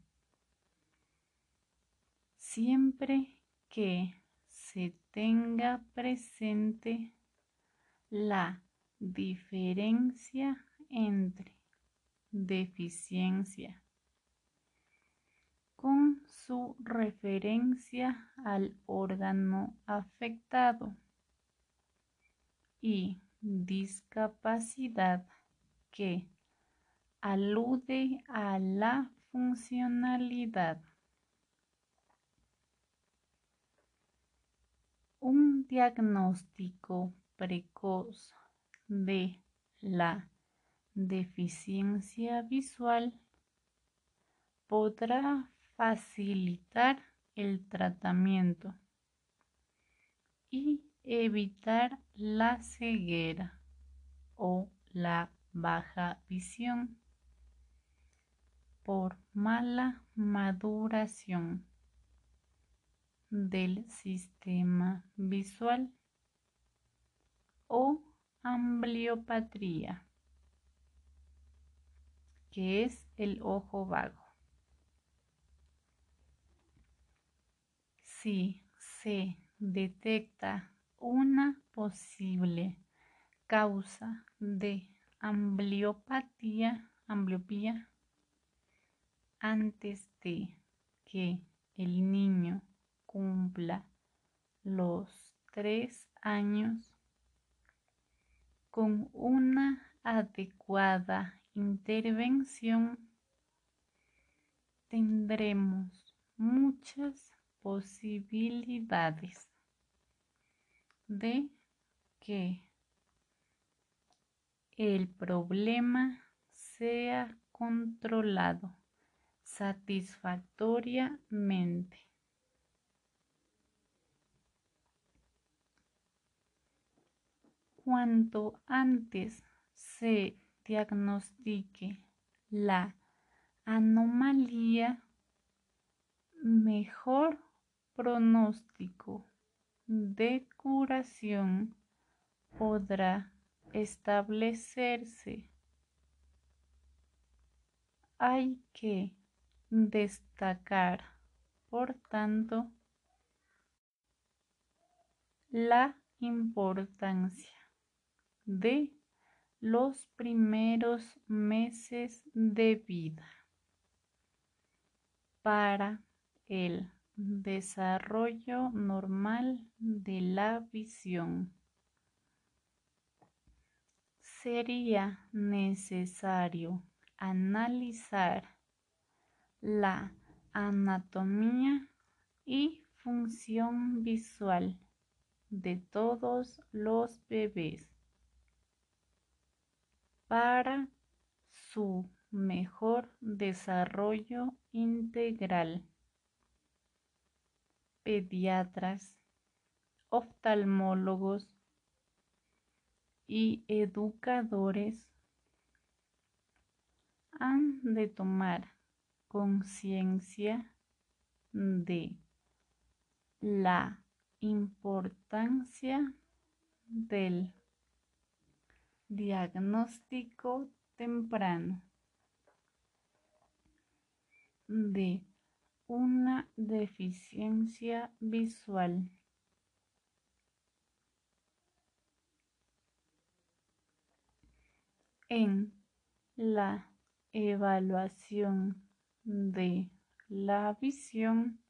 Siempre que se tenga presente la diferencia entre deficiencia con su referencia al órgano afectado y discapacidad que alude a la funcionalidad. Un diagnóstico precoz de la deficiencia visual podrá facilitar el tratamiento y evitar la ceguera o la baja visión por mala maduración del sistema visual o ambliopatría, que es el ojo vago. Si se detecta una posible causa de ambliopatía, ambliopía, antes de que el niño cumpla los tres años con una adecuada intervención tendremos muchas posibilidades de que el problema sea controlado satisfactoriamente. Cuanto antes se diagnostique la anomalía, mejor pronóstico de curación podrá establecerse. Hay que destacar, por tanto, la importancia de los primeros meses de vida para el desarrollo normal de la visión. Sería necesario analizar la anatomía y función visual de todos los bebés para su mejor desarrollo integral. Pediatras, oftalmólogos y educadores han de tomar conciencia de la importancia del diagnóstico temprano de una deficiencia visual. En la evaluación de la visión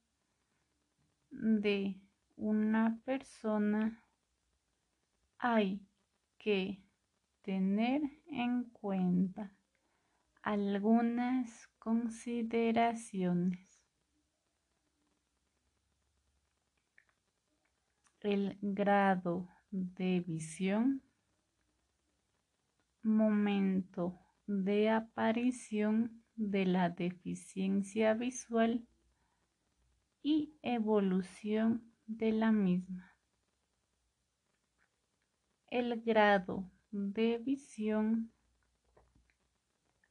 de una persona hay que tener en cuenta algunas consideraciones. El grado de visión, momento de aparición de la deficiencia visual y evolución de la misma. El grado de visión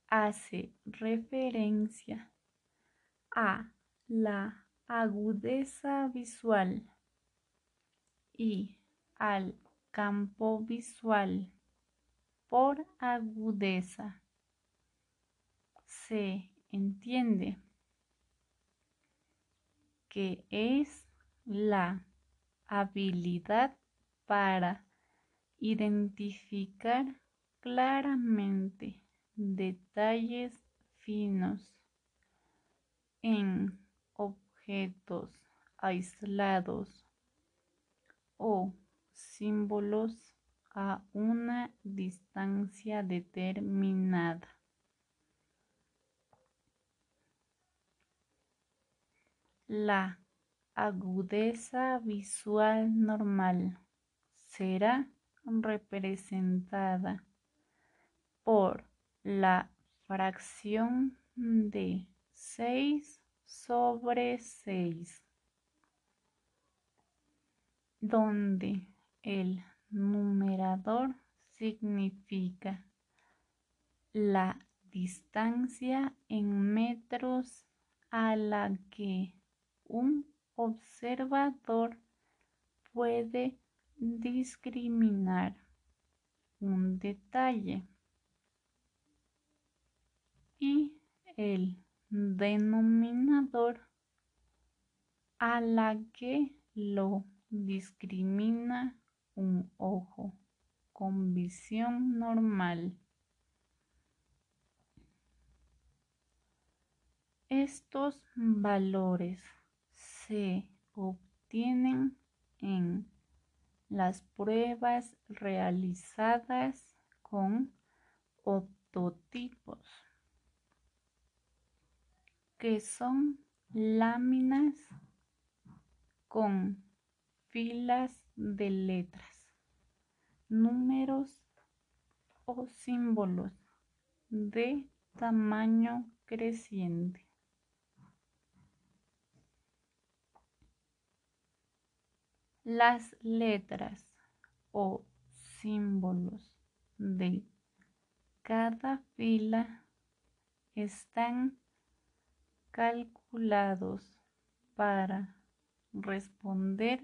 hace referencia a la agudeza visual y al campo visual por agudeza. Se entiende que es la habilidad para identificar claramente detalles finos en objetos aislados o símbolos a una distancia determinada. La agudeza visual normal será representada por la fracción de 6 sobre 6, donde el numerador significa la distancia en metros a la que un observador puede discriminar un detalle. Y el denominador a la que lo discrimina un ojo con visión normal. Estos valores se obtienen en las pruebas realizadas con optotipos que son láminas con filas de letras, números o símbolos de tamaño creciente. Las letras o símbolos de cada fila están calculados para responder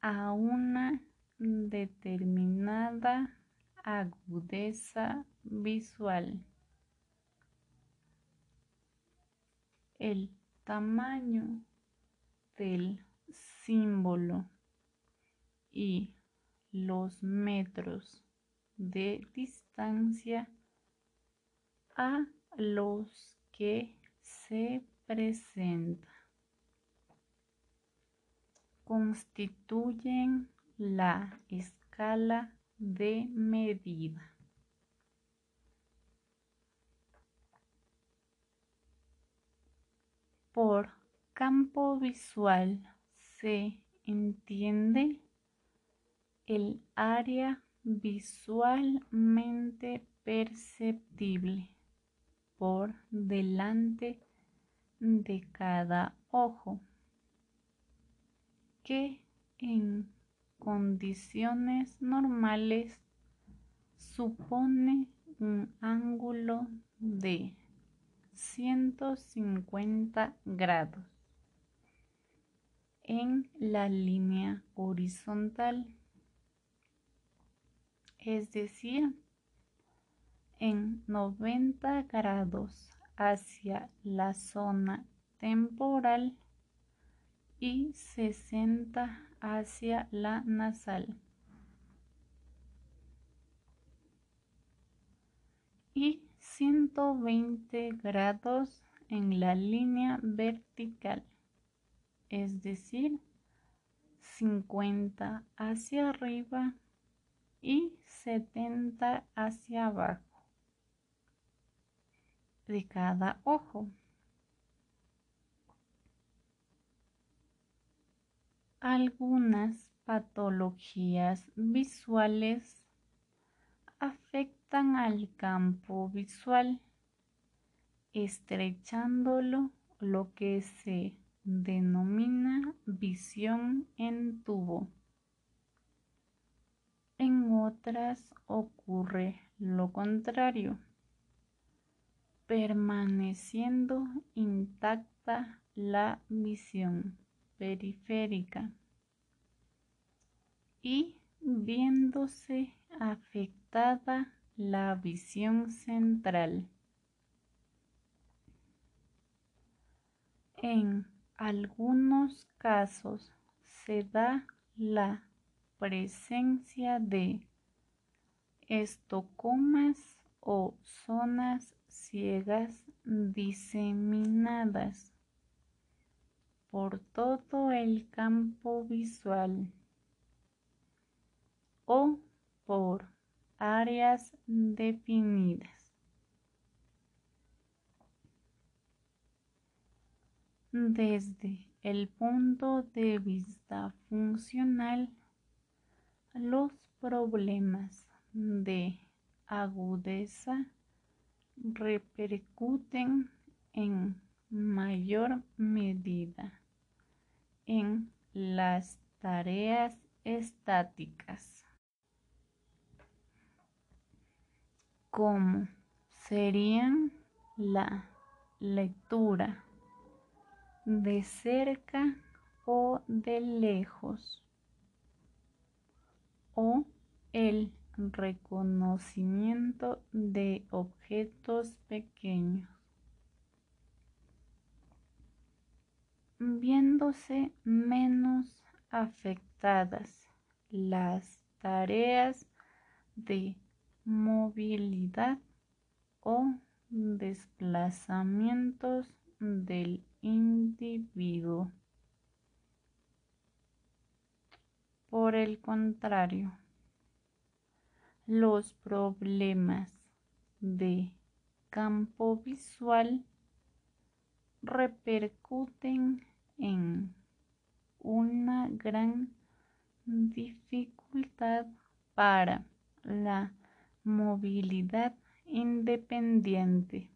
a una determinada agudeza visual. El tamaño del símbolo y los metros de distancia a los que se presenta constituyen la escala de medida. Por campo visual se entiende el área visualmente perceptible por delante de cada ojo que en condiciones normales supone un ángulo de 150 grados en la línea horizontal, es decir, en 90 grados hacia la zona temporal y 60 hacia la nasal. Y 120 grados en la línea vertical, es decir, 50 hacia arriba y 70 hacia abajo de cada ojo. Algunas patologías visuales afectan al campo visual, estrechándolo lo que se denomina visión en tubo. En otras ocurre lo contrario permaneciendo intacta la visión periférica y viéndose afectada la visión central. En algunos casos se da la presencia de estocomas o zonas ciegas diseminadas por todo el campo visual o por áreas definidas. Desde el punto de vista funcional, los problemas de agudeza repercuten en mayor medida en las tareas estáticas, como serían la lectura de cerca o de lejos o el reconocimiento de objetos pequeños, viéndose menos afectadas las tareas de movilidad o desplazamientos del individuo. Por el contrario, los problemas de campo visual repercuten en una gran dificultad para la movilidad independiente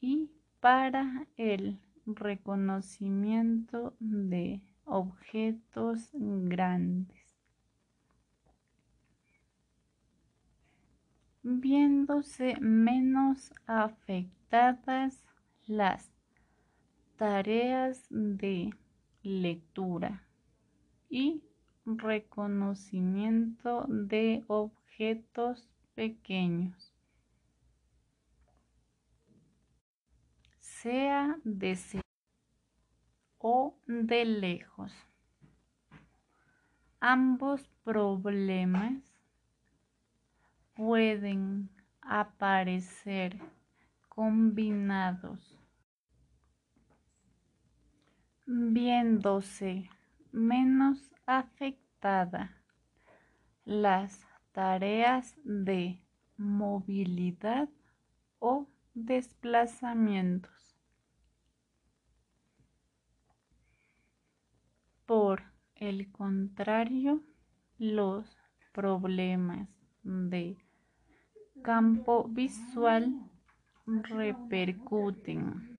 y para el reconocimiento de objetos grandes. viéndose menos afectadas las tareas de lectura y reconocimiento de objetos pequeños, sea de cerca o de lejos. Ambos problemas pueden aparecer combinados, viéndose menos afectada las tareas de movilidad o desplazamientos. Por el contrario, los problemas de campo visual repercuten.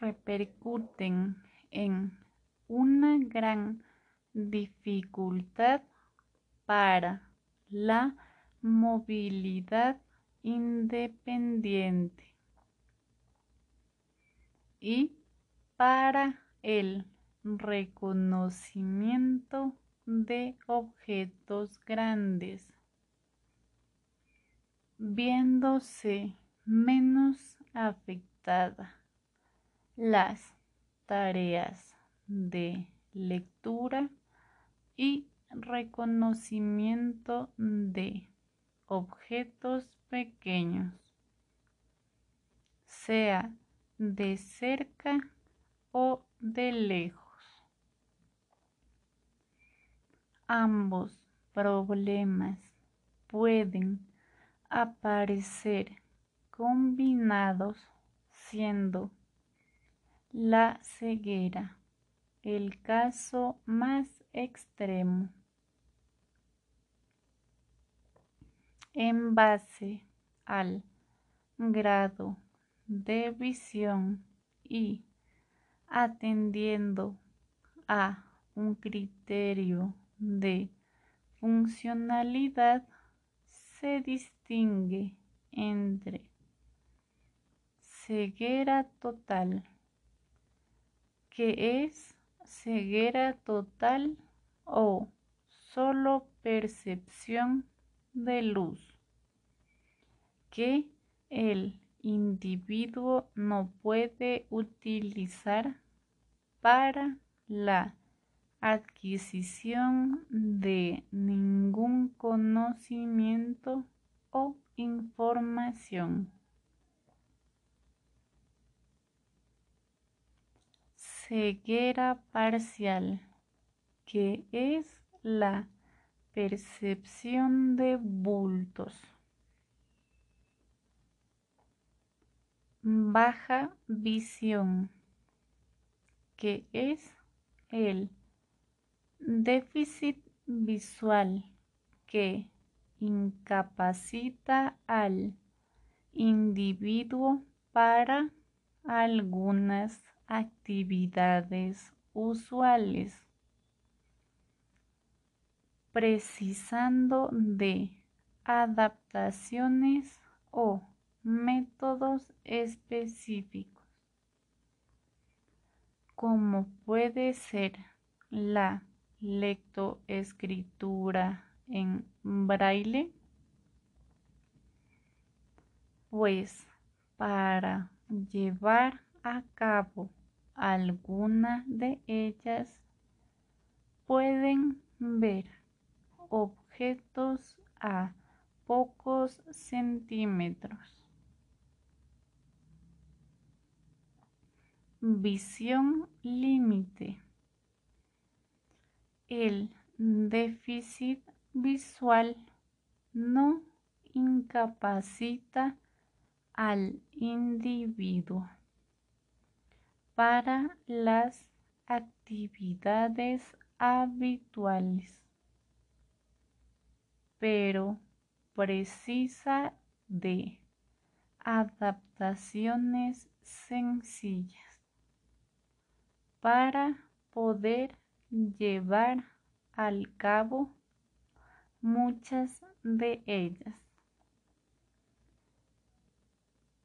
Repercuten en una gran dificultad para la movilidad independiente y para el reconocimiento de objetos grandes, viéndose menos afectada las tareas de lectura y reconocimiento de objetos pequeños, sea de cerca o de lejos. Ambos problemas pueden aparecer combinados siendo la ceguera el caso más extremo. En base al grado de visión y atendiendo a un criterio de funcionalidad se distingue entre ceguera total, que es ceguera total o solo percepción de luz, que el individuo no puede utilizar para la adquisición de ningún conocimiento o información. Ceguera parcial, que es la percepción de bultos. Baja visión, que es el déficit visual que incapacita al individuo para algunas actividades usuales, precisando de adaptaciones o métodos específicos, como puede ser la lectoescritura en braille, pues para llevar a cabo alguna de ellas pueden ver objetos a pocos centímetros. Visión límite. El déficit visual no incapacita al individuo para las actividades habituales, pero precisa de adaptaciones sencillas para poder llevar al cabo muchas de ellas.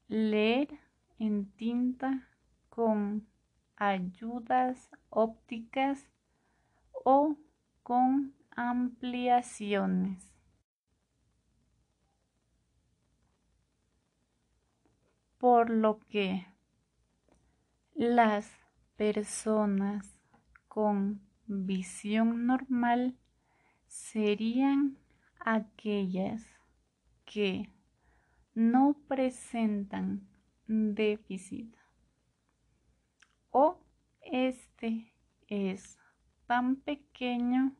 Leer en tinta con ayudas ópticas o con ampliaciones. Por lo que las personas con visión normal serían aquellas que no presentan déficit o este es tan pequeño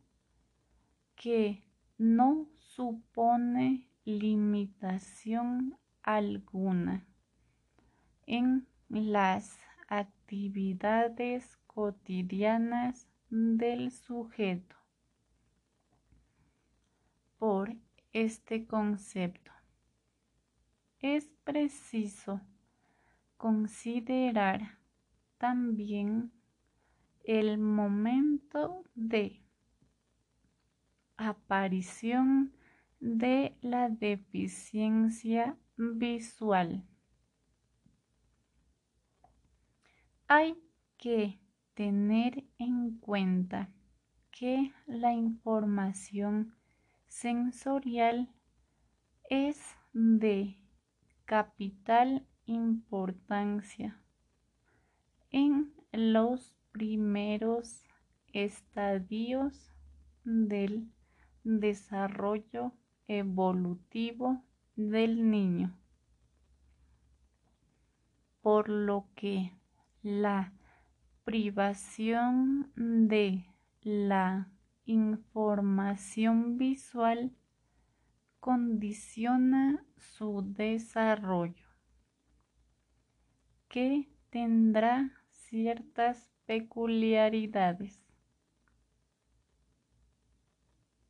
que no supone limitación alguna en las actividades cotidianas del sujeto. este concepto. Es preciso considerar también el momento de aparición de la deficiencia visual. Hay que tener en cuenta que la información sensorial es de capital importancia en los primeros estadios del desarrollo evolutivo del niño, por lo que la privación de la información visual condiciona su desarrollo, que tendrá ciertas peculiaridades.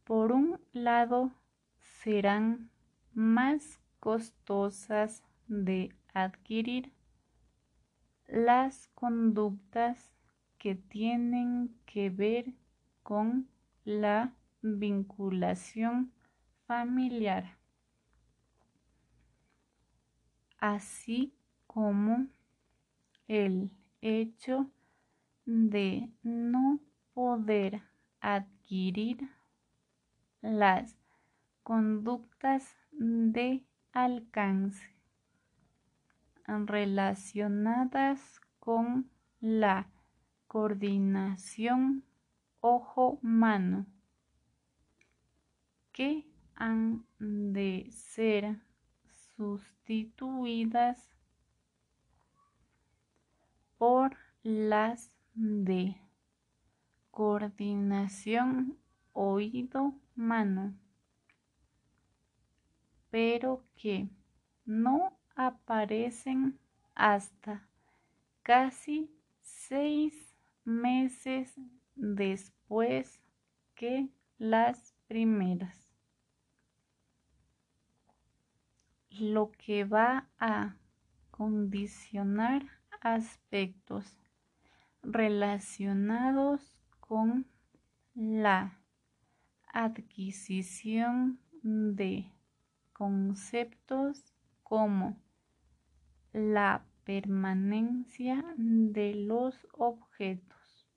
Por un lado, serán más costosas de adquirir las conductas que tienen que ver con la vinculación familiar, así como el hecho de no poder adquirir las conductas de alcance relacionadas con la coordinación ojo-mano que han de ser sustituidas por las de coordinación oído-mano, pero que no aparecen hasta casi seis meses después que las primeras. Lo que va a condicionar aspectos relacionados con la adquisición de conceptos como la permanencia de los objetos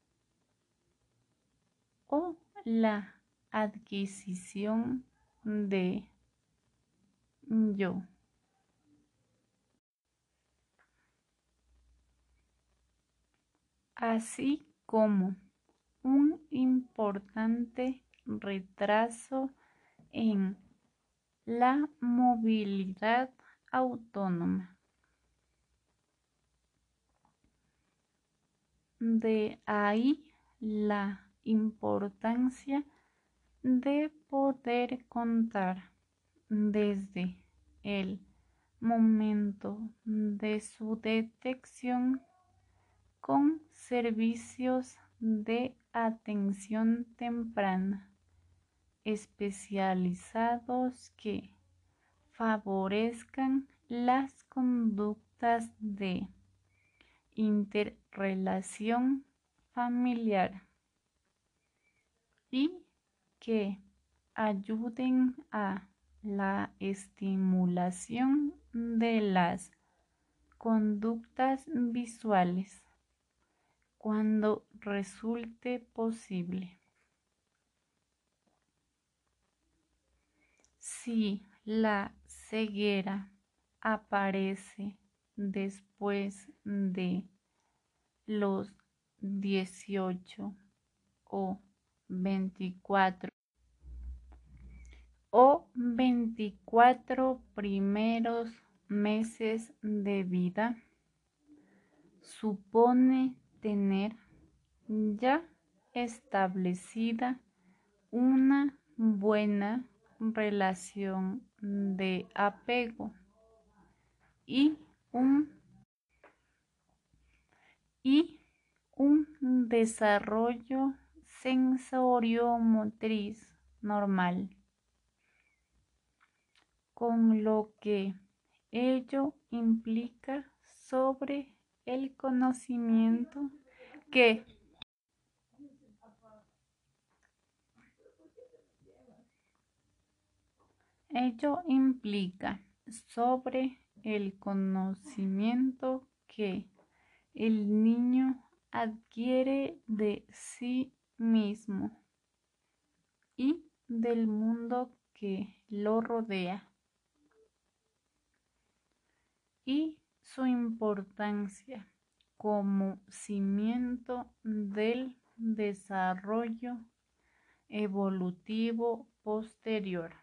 o la adquisición de yo. Así como un importante retraso en la movilidad autónoma. De ahí la importancia de poder contar desde el momento de su detección con servicios de atención temprana especializados que favorezcan las conductas de interrelación familiar y que ayuden a la estimulación de las conductas visuales cuando resulte posible. Si la ceguera aparece después de los 18 o 24 o 24 primeros meses de vida, supone tener ya establecida una buena relación de apego y un, y un desarrollo sensorio-motriz normal. con lo que ello implica sobre el conocimiento que ello implica sobre el conocimiento que el niño adquiere de sí mismo y del mundo que lo rodea. Y su importancia como cimiento del desarrollo evolutivo posterior.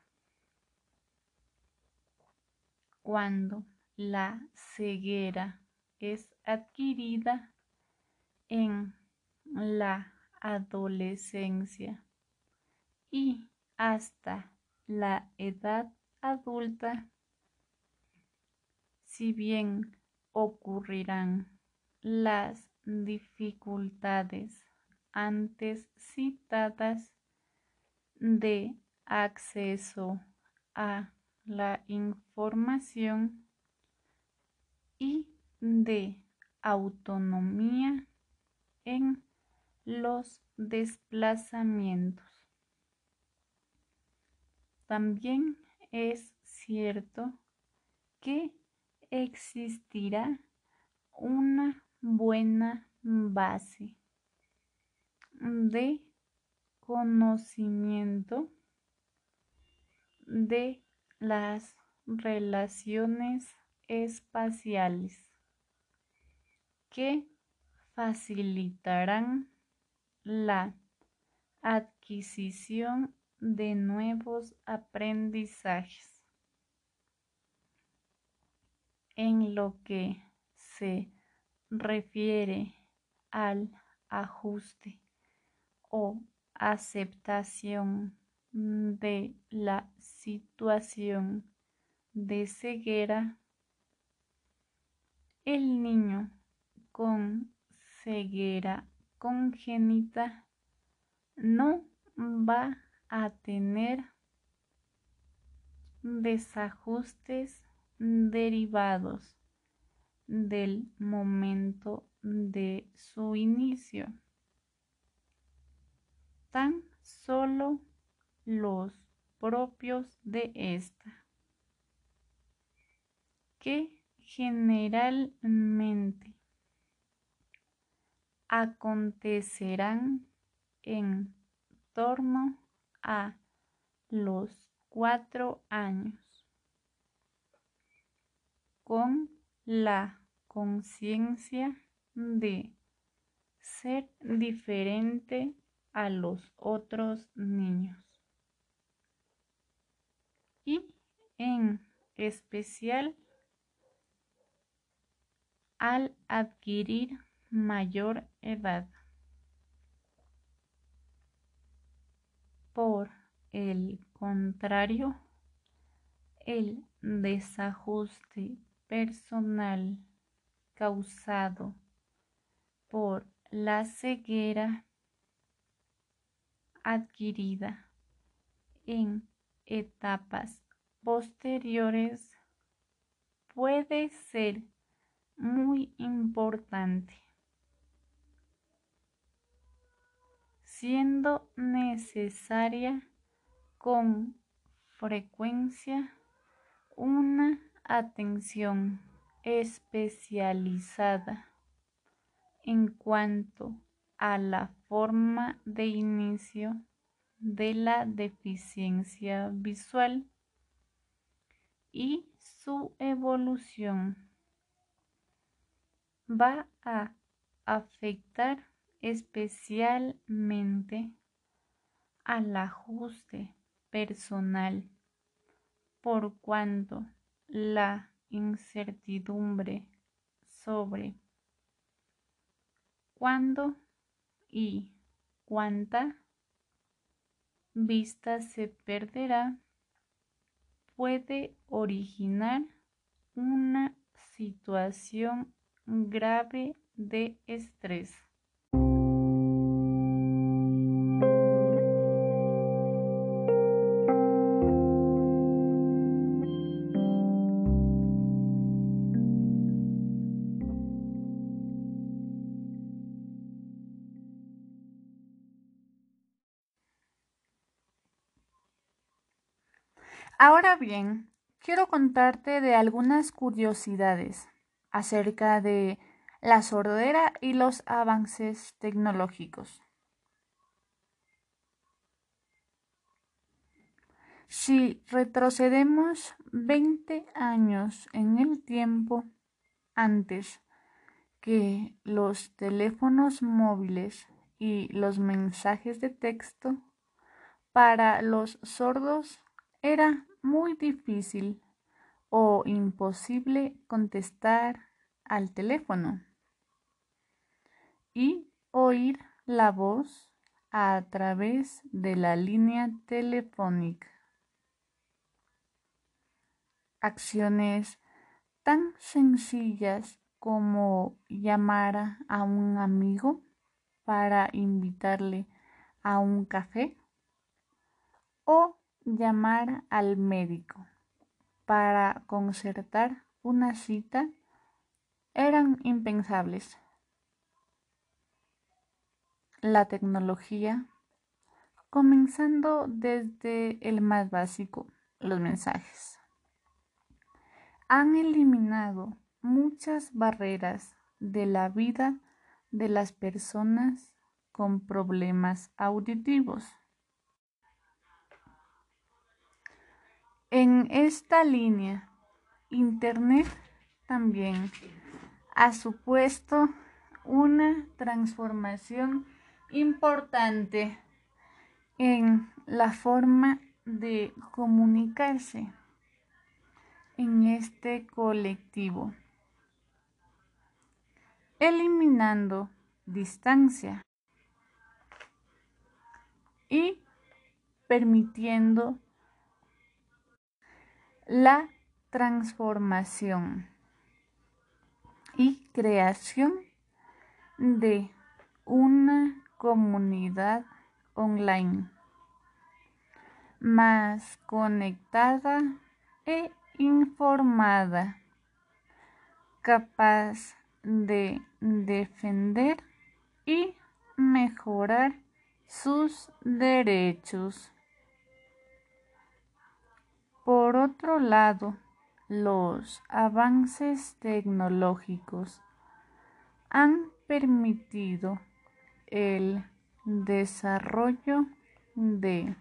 Cuando la ceguera es adquirida en la adolescencia y hasta la edad adulta, si bien ocurrirán las dificultades antes citadas de acceso a la información y de autonomía en los desplazamientos. También es cierto que existirá una buena base de conocimiento de las relaciones espaciales que facilitarán la adquisición de nuevos aprendizajes. En lo que se refiere al ajuste o aceptación de la situación de ceguera, el niño con ceguera congénita no va a tener desajustes derivados del momento de su inicio. Tan solo los propios de esta, que generalmente acontecerán en torno a los cuatro años con la conciencia de ser diferente a los otros niños y en especial al adquirir mayor edad. Por el contrario, el desajuste personal causado por la ceguera adquirida en etapas posteriores puede ser muy importante, siendo necesaria con frecuencia una atención especializada en cuanto a la forma de inicio de la deficiencia visual y su evolución va a afectar especialmente al ajuste personal por cuanto la incertidumbre sobre cuándo y cuánta vista se perderá puede originar una situación grave de estrés. Ahora bien, quiero contarte de algunas curiosidades acerca de la sordera y los avances tecnológicos. Si retrocedemos 20 años en el tiempo antes que los teléfonos móviles y los mensajes de texto, para los sordos era muy difícil o imposible contestar al teléfono y oír la voz a través de la línea telefónica. Acciones tan sencillas como llamar a un amigo para invitarle a un café o llamar al médico para concertar una cita eran impensables. La tecnología, comenzando desde el más básico, los mensajes han eliminado muchas barreras de la vida de las personas con problemas auditivos. En esta línea, Internet también ha supuesto una transformación importante en la forma de comunicarse en este colectivo, eliminando distancia y permitiendo la transformación y creación de una comunidad online más conectada e informada, capaz de defender y mejorar sus derechos. Por otro lado, los avances tecnológicos han permitido el desarrollo de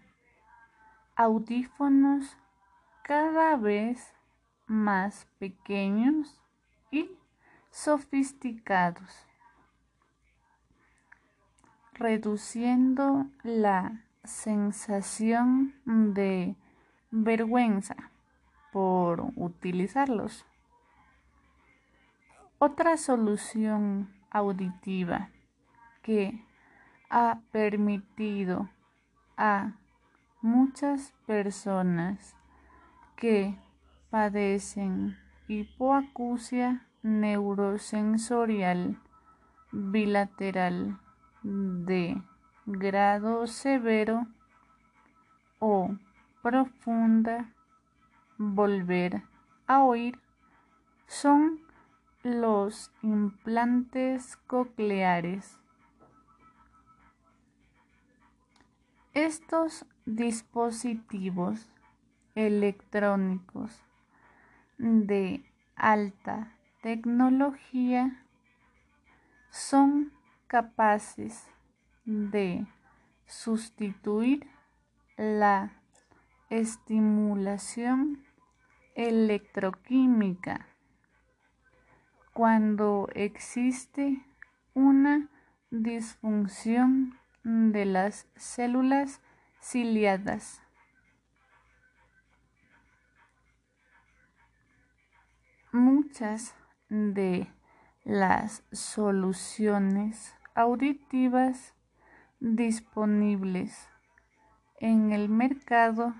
audífonos cada vez más pequeños y sofisticados, reduciendo la sensación de vergüenza por utilizarlos. Otra solución auditiva que ha permitido a muchas personas que padecen hipoacusia neurosensorial bilateral de grado severo o profunda volver a oír son los implantes cocleares. Estos dispositivos electrónicos de alta tecnología son capaces de sustituir la estimulación electroquímica cuando existe una disfunción de las células ciliadas. Muchas de las soluciones auditivas disponibles en el mercado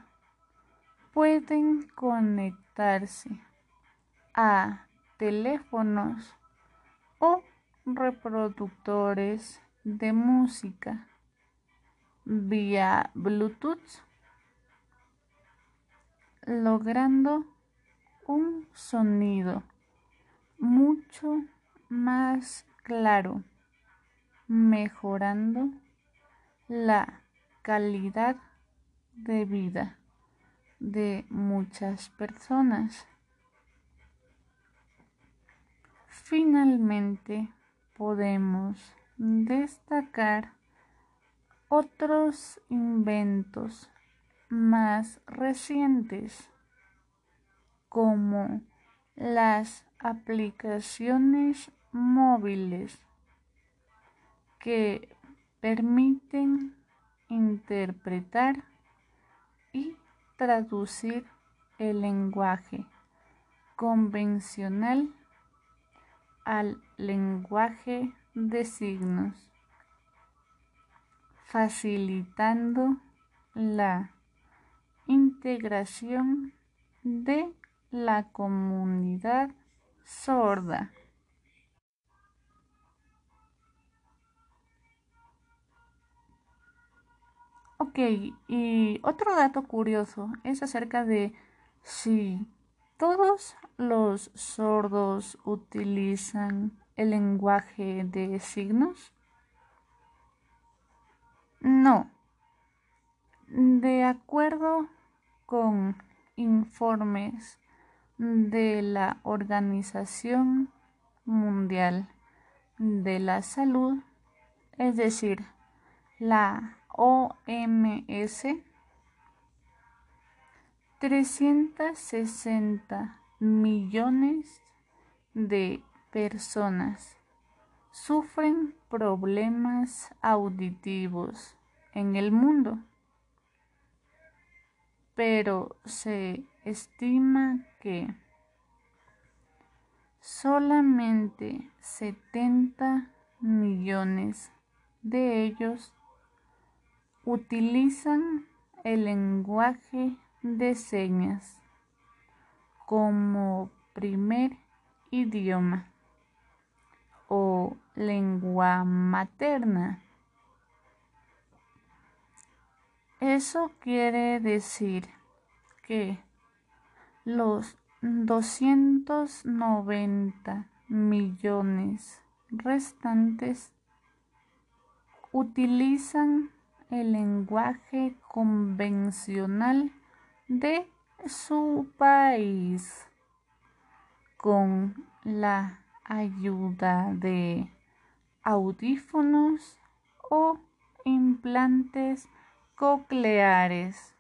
pueden conectarse a teléfonos o reproductores de música vía Bluetooth, logrando un sonido mucho más claro, mejorando la calidad de vida de muchas personas. Finalmente, podemos destacar otros inventos más recientes como las aplicaciones móviles que permiten interpretar y traducir el lenguaje convencional al lenguaje de signos, facilitando la integración de la comunidad sorda. Ok, y otro dato curioso es acerca de si todos los sordos utilizan el lenguaje de signos. No. De acuerdo con informes de la Organización Mundial de la Salud, es decir, la OMS 360 millones de personas sufren problemas auditivos en el mundo, pero se estima que solamente 70 millones de ellos utilizan el lenguaje de señas como primer idioma o lengua materna. Eso quiere decir que los 290 millones restantes utilizan el lenguaje convencional de su país con la ayuda de audífonos o implantes cocleares.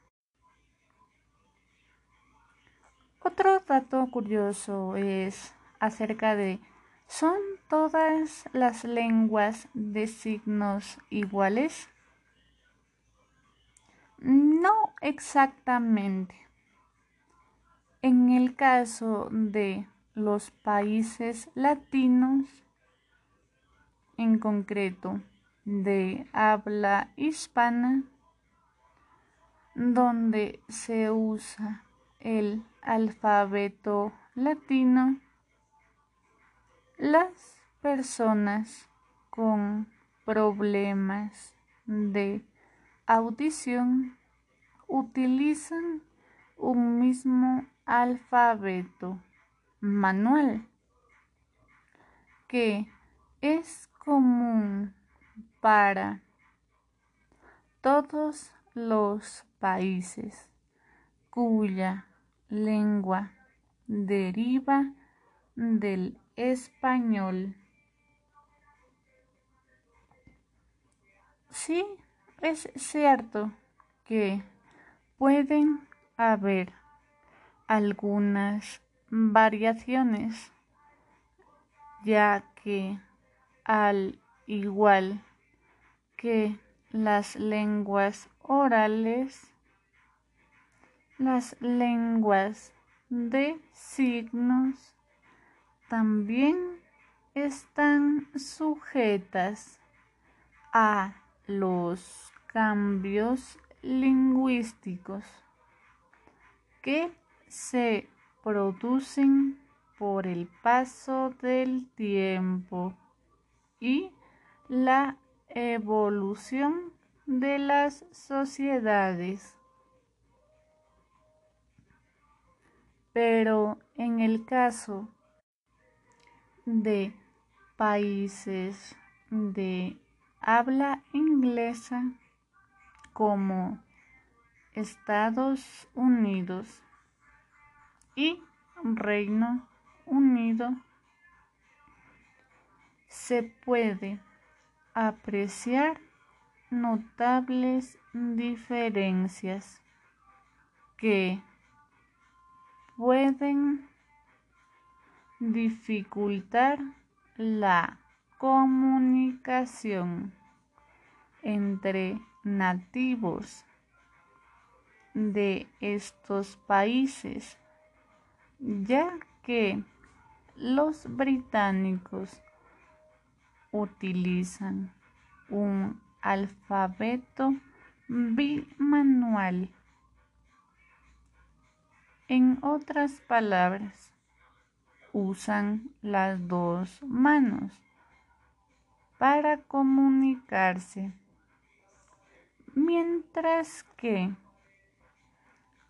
Otro dato curioso es acerca de ¿son todas las lenguas de signos iguales? No exactamente. En el caso de los países latinos, en concreto de habla hispana, donde se usa el alfabeto latino, las personas con problemas de audición utilizan un mismo alfabeto manual que es común para todos los países cuya lengua deriva del español. Es cierto que pueden haber algunas variaciones, ya que al igual que las lenguas orales, las lenguas de signos también están sujetas a los cambios lingüísticos que se producen por el paso del tiempo y la evolución de las sociedades. Pero en el caso de países de habla inglesa como Estados Unidos y Reino Unido. Se puede apreciar notables diferencias que pueden dificultar la comunicación entre nativos de estos países, ya que los británicos utilizan un alfabeto bimanual. En otras palabras, usan las dos manos para comunicarse, mientras que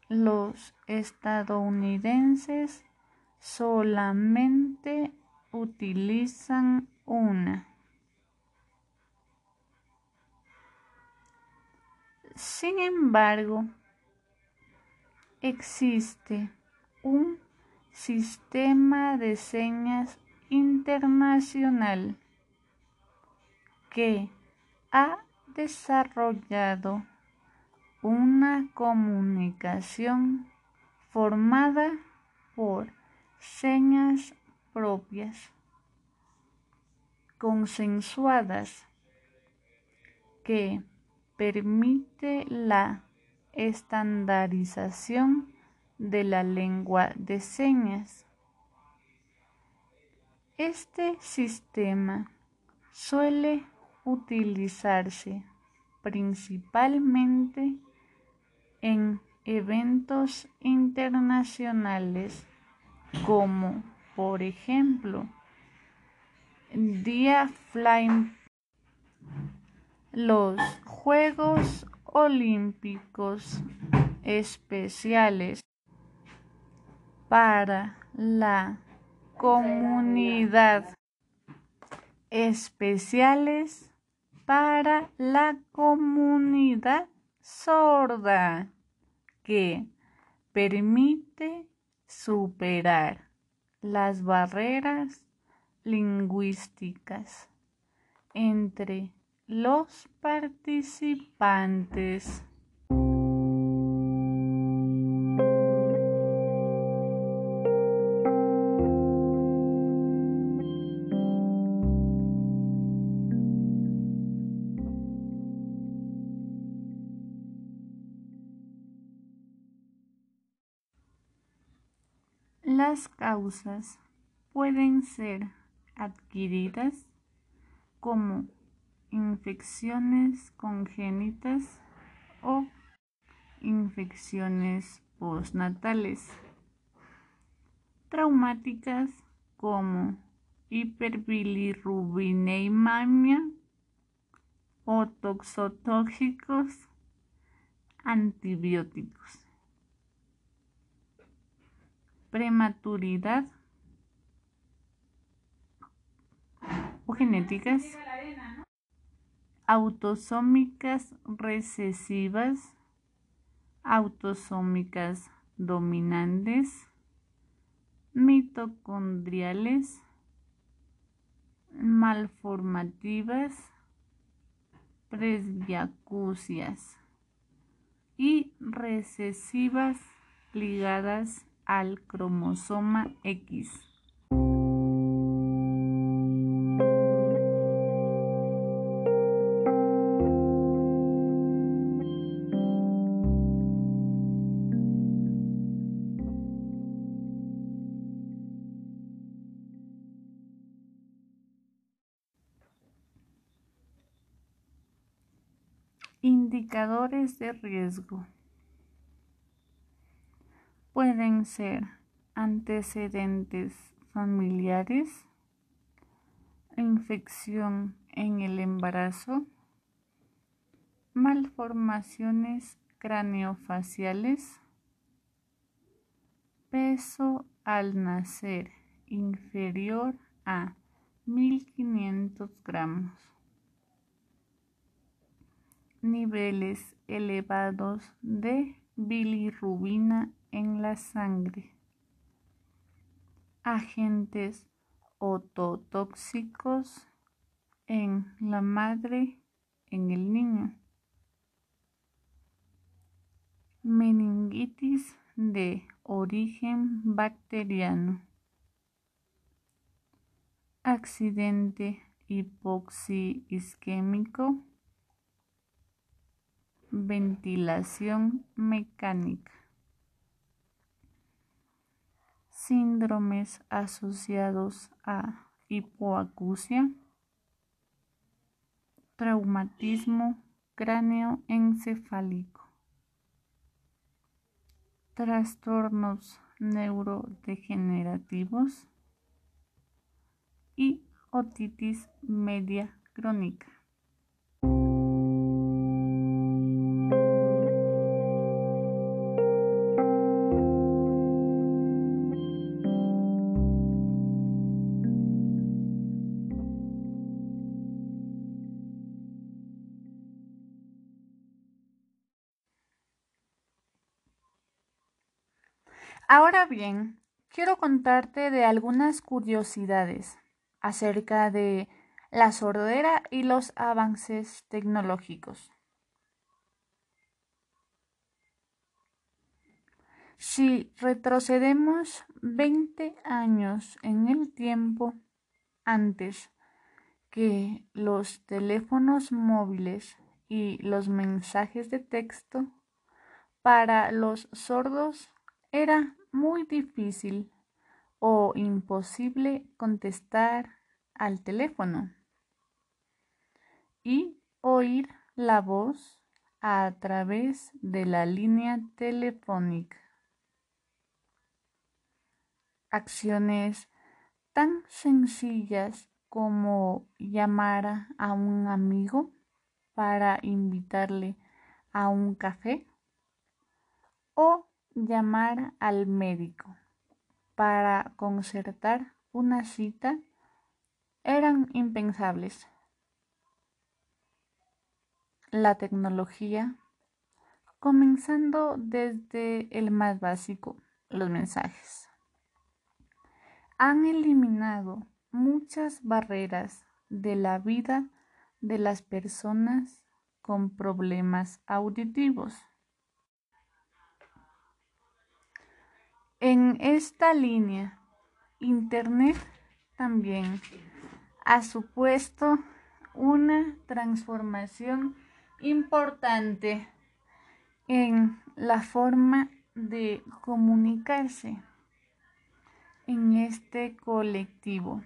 los estadounidenses solamente utilizan una. Sin embargo, existe un sistema de señas internacional que ha desarrollado una comunicación formada por señas propias, consensuadas, que permite la estandarización de la lengua de señas. Este sistema suele utilizarse principalmente en eventos internacionales como por ejemplo Día Flying los Juegos Olímpicos Especiales para la comunidad. Especiales para la comunidad sorda que permite superar las barreras lingüísticas entre los participantes. Las causas pueden ser adquiridas como infecciones congénitas o infecciones postnatales traumáticas como hiperbilirrubinemia o toxotóxicos antibióticos. Prematuridad o genéticas autosómicas recesivas, autosómicas dominantes, mitocondriales, malformativas, presbiacusias y recesivas ligadas al cromosoma X. Indicadores de riesgo pueden ser antecedentes familiares, infección en el embarazo, malformaciones craneofaciales, peso al nacer inferior a 1500 gramos niveles elevados de bilirrubina en la sangre, agentes ototóxicos en la madre, en el niño, meningitis de origen bacteriano, accidente hipoxi-isquémico, ventilación mecánica, síndromes asociados a hipoacusia, traumatismo cráneoencefálico, trastornos neurodegenerativos y otitis media crónica. Ahora bien, quiero contarte de algunas curiosidades acerca de la sordera y los avances tecnológicos. Si retrocedemos 20 años en el tiempo antes que los teléfonos móviles y los mensajes de texto, para los sordos era muy difícil o imposible contestar al teléfono y oír la voz a través de la línea telefónica. Acciones tan sencillas como llamar a un amigo para invitarle a un café o llamar al médico para concertar una cita eran impensables. La tecnología, comenzando desde el más básico, los mensajes, han eliminado muchas barreras de la vida de las personas con problemas auditivos. En esta línea, Internet también ha supuesto una transformación importante en la forma de comunicarse en este colectivo,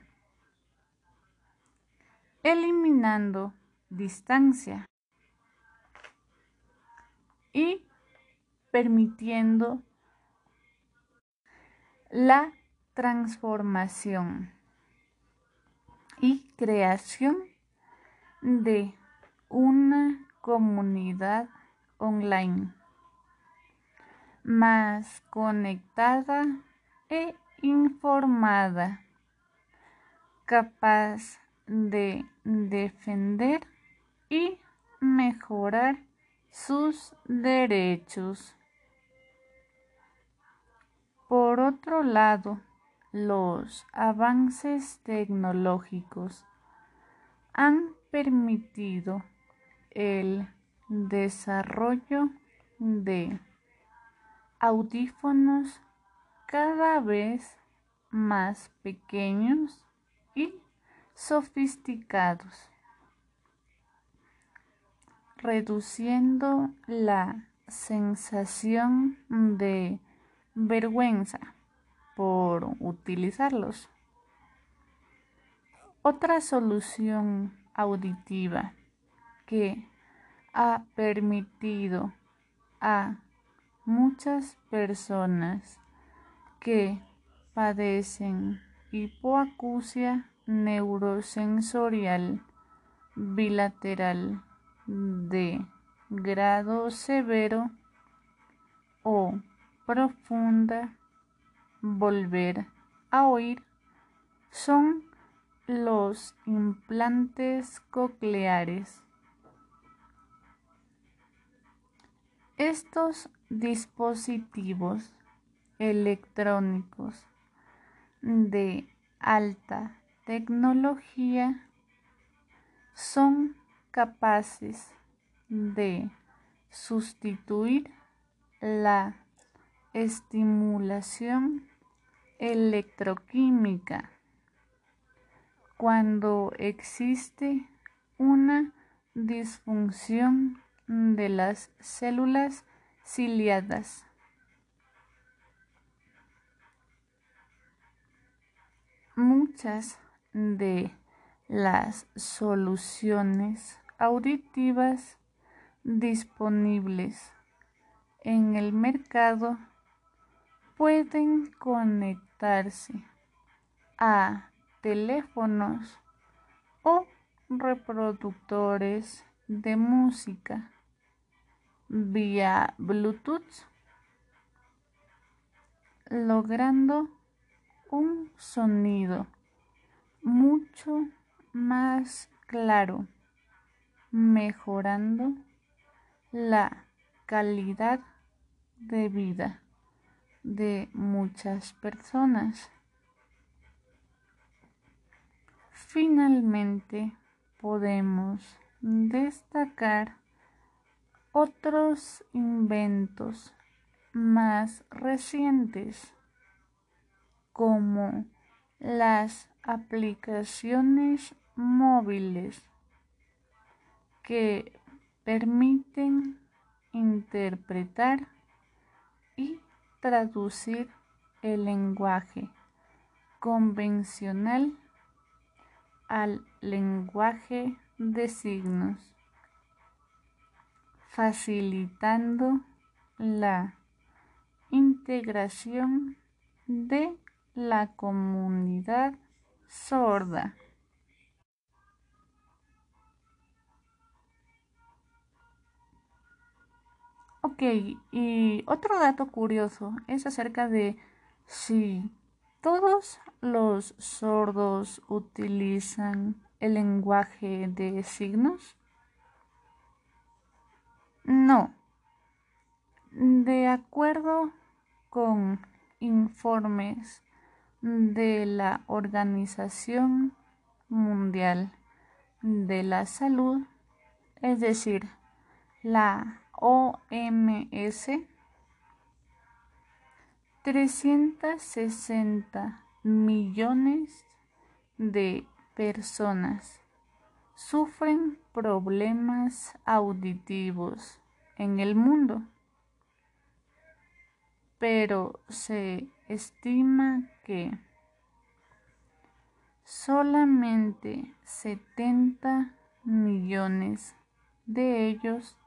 eliminando distancia y permitiendo la transformación y creación de una comunidad online más conectada e informada, capaz de defender y mejorar sus derechos. Por otro lado, los avances tecnológicos han permitido el desarrollo de audífonos cada vez más pequeños y sofisticados, reduciendo la sensación de vergüenza por utilizarlos. Otra solución auditiva que ha permitido a muchas personas que padecen hipoacusia neurosensorial bilateral de grado severo o profunda, volver a oír, son los implantes cocleares. Estos dispositivos electrónicos de alta tecnología son capaces de sustituir la estimulación electroquímica cuando existe una disfunción de las células ciliadas. Muchas de las soluciones auditivas disponibles en el mercado pueden conectarse a teléfonos o reproductores de música vía Bluetooth, logrando un sonido mucho más claro, mejorando la calidad de vida de muchas personas. Finalmente, podemos destacar otros inventos más recientes como las aplicaciones móviles que permiten interpretar y traducir el lenguaje convencional al lenguaje de signos, facilitando la integración de la comunidad sorda. Ok, y otro dato curioso es acerca de si todos los sordos utilizan el lenguaje de signos. No. De acuerdo con informes de la Organización Mundial de la Salud, es decir, la OMS 360 millones de personas sufren problemas auditivos en el mundo, pero se estima que solamente 70 millones de ellos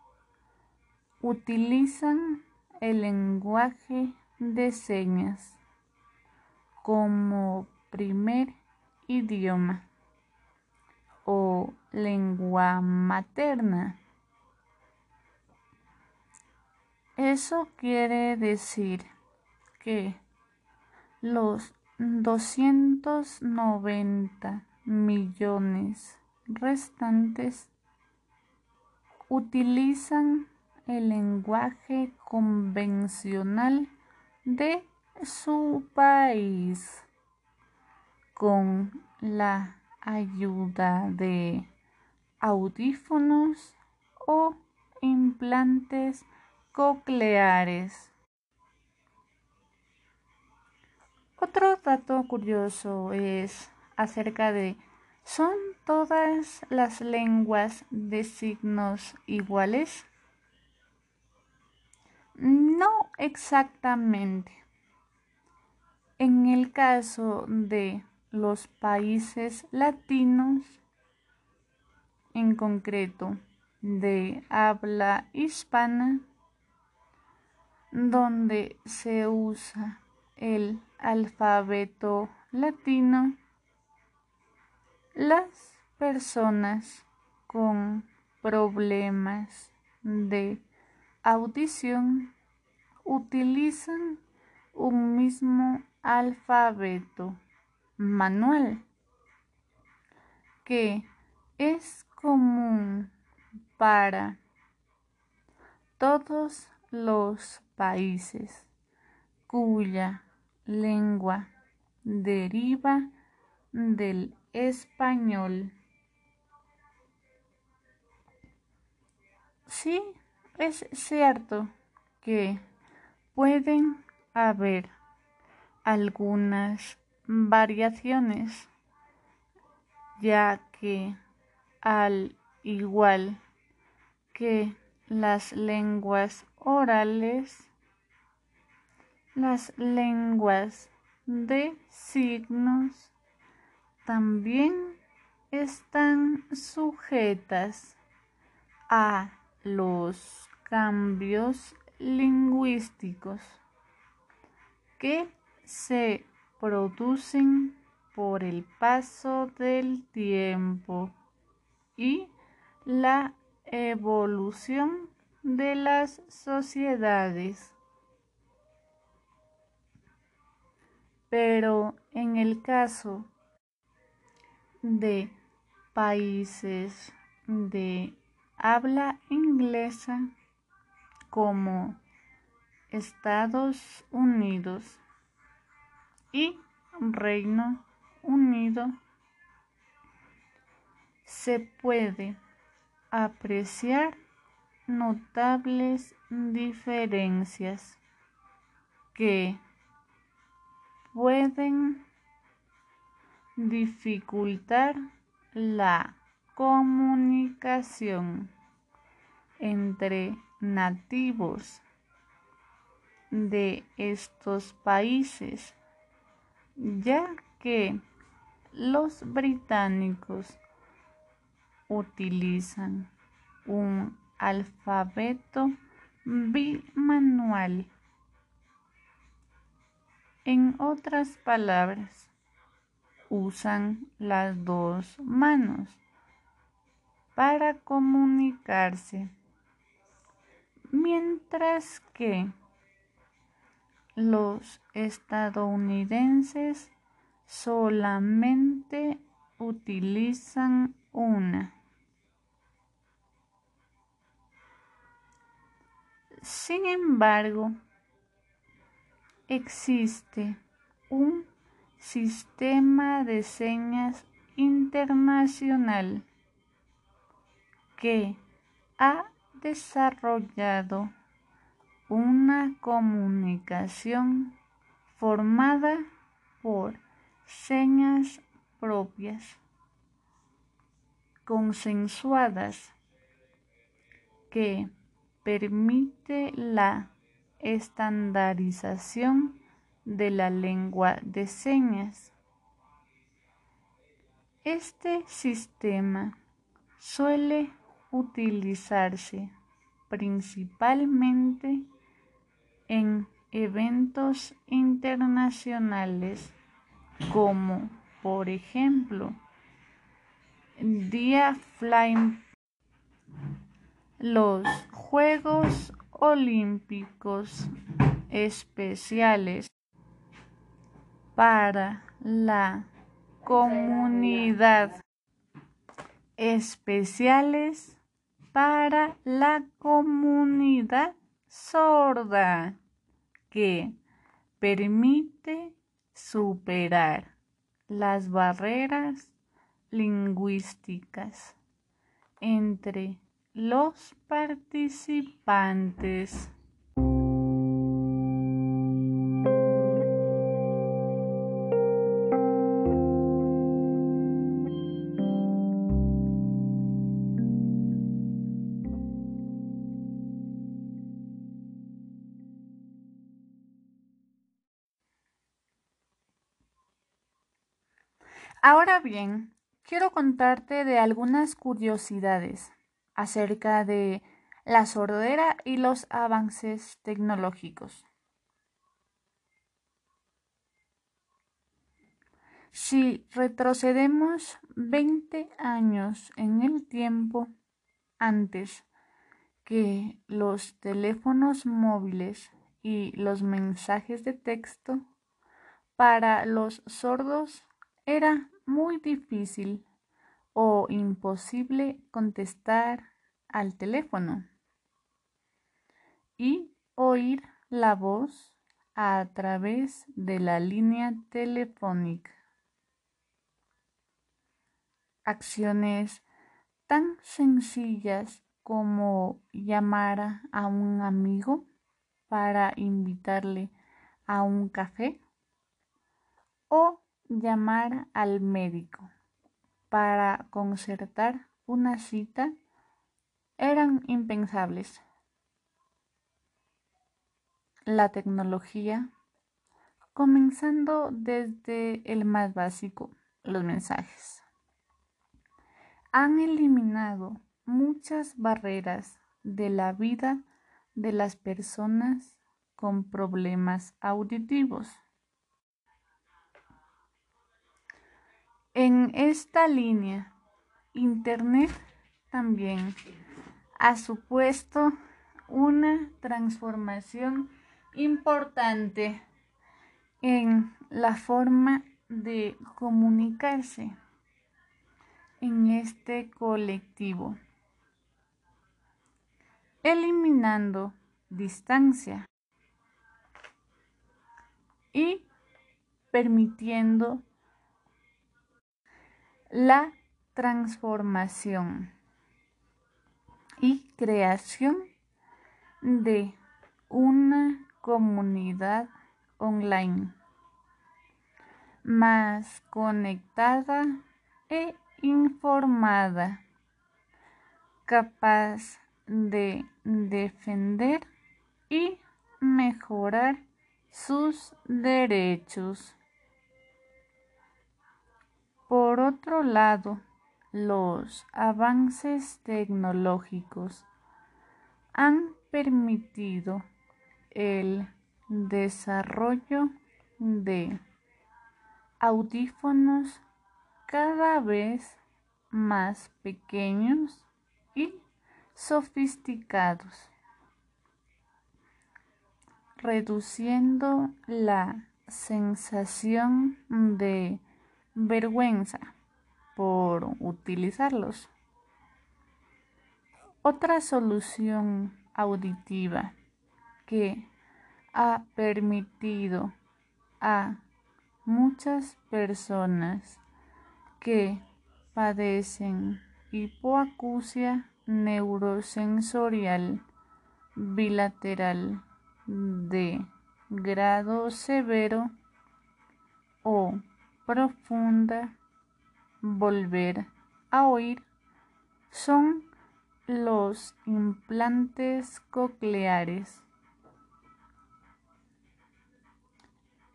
utilizan el lenguaje de señas como primer idioma o lengua materna. Eso quiere decir que los 290 millones restantes utilizan el lenguaje convencional de su país con la ayuda de audífonos o implantes cocleares. Otro dato curioso es acerca de ¿son todas las lenguas de signos iguales? No exactamente. En el caso de los países latinos, en concreto de habla hispana, donde se usa el alfabeto latino, las personas con problemas de audición utilizan un mismo alfabeto manual que es común para todos los países cuya lengua deriva del español. Es cierto que pueden haber algunas variaciones, ya que al igual que las lenguas orales, las lenguas de signos también están sujetas a los cambios lingüísticos que se producen por el paso del tiempo y la evolución de las sociedades. Pero en el caso de países de habla inglesa como Estados Unidos y Reino Unido, se puede apreciar notables diferencias que pueden dificultar la comunicación entre nativos de estos países, ya que los británicos utilizan un alfabeto bimanual. En otras palabras, usan las dos manos para comunicarse, mientras que los estadounidenses solamente utilizan una. Sin embargo, existe un sistema de señas internacional que ha desarrollado una comunicación formada por señas propias, consensuadas, que permite la estandarización de la lengua de señas. Este sistema suele utilizarse principalmente en eventos internacionales como por ejemplo Día Flying los Juegos Olímpicos Especiales para la comunidad. Especiales para la comunidad sorda que permite superar las barreras lingüísticas entre los participantes. Ahora bien, quiero contarte de algunas curiosidades acerca de la sordera y los avances tecnológicos. Si retrocedemos 20 años en el tiempo antes que los teléfonos móviles y los mensajes de texto, para los sordos era muy difícil o imposible contestar al teléfono. Y oír la voz a través de la línea telefónica. Acciones tan sencillas como llamar a un amigo para invitarle a un café o llamar al médico para concertar una cita eran impensables. La tecnología, comenzando desde el más básico, los mensajes, han eliminado muchas barreras de la vida de las personas con problemas auditivos. En esta línea, Internet también ha supuesto una transformación importante en la forma de comunicarse en este colectivo. Eliminando distancia y permitiendo la transformación y creación de una comunidad online más conectada e informada, capaz de defender y mejorar sus derechos. Por otro lado, los avances tecnológicos han permitido el desarrollo de audífonos cada vez más pequeños y sofisticados, reduciendo la sensación de vergüenza por utilizarlos. Otra solución auditiva que ha permitido a muchas personas que padecen hipoacusia neurosensorial bilateral de grado severo o profunda volver a oír son los implantes cocleares.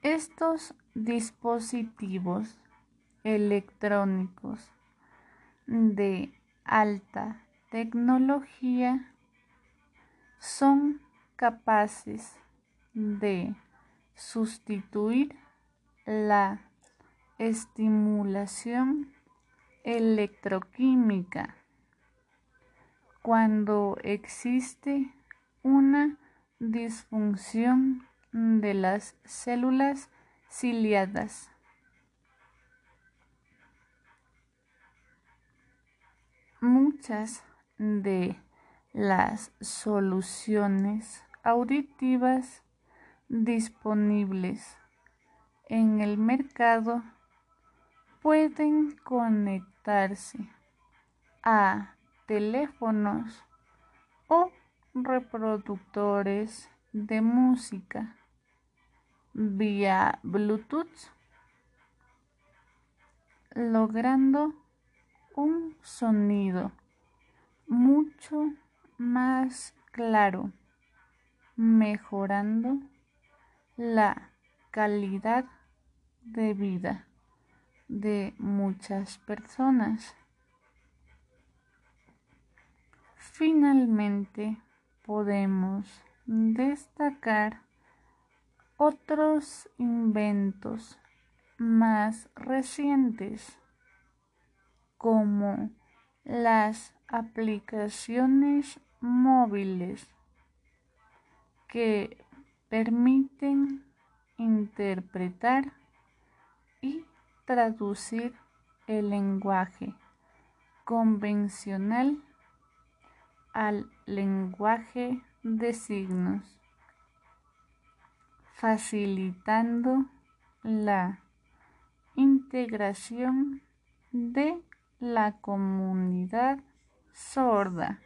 Estos dispositivos electrónicos de alta tecnología son capaces de sustituir la estimulación electroquímica cuando existe una disfunción de las células ciliadas. Muchas de las soluciones auditivas disponibles en el mercado pueden conectarse a teléfonos o reproductores de música vía Bluetooth, logrando un sonido mucho más claro, mejorando la calidad de vida de muchas personas. Finalmente, podemos destacar otros inventos más recientes como las aplicaciones móviles que permiten interpretar y traducir el lenguaje convencional al lenguaje de signos facilitando la integración de la comunidad sorda.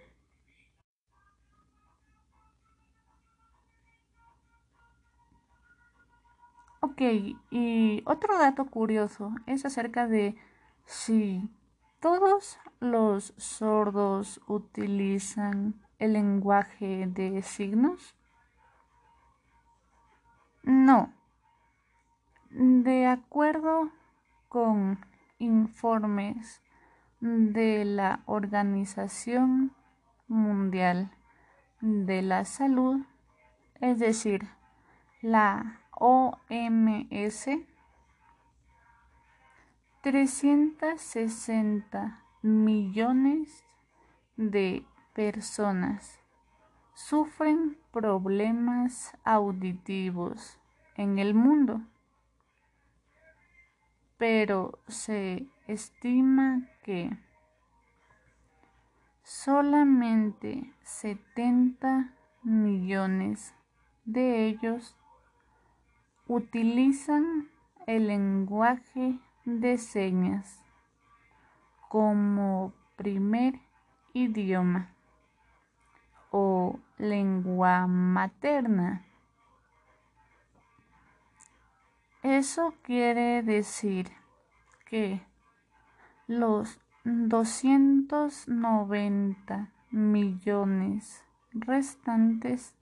Ok, y otro dato curioso es acerca de si todos los sordos utilizan el lenguaje de signos. No. De acuerdo con informes de la Organización Mundial de la Salud, es decir, la OMS, 360 millones de personas sufren problemas auditivos en el mundo, pero se estima que solamente 70 millones de ellos utilizan el lenguaje de señas como primer idioma o lengua materna. Eso quiere decir que los 290 millones restantes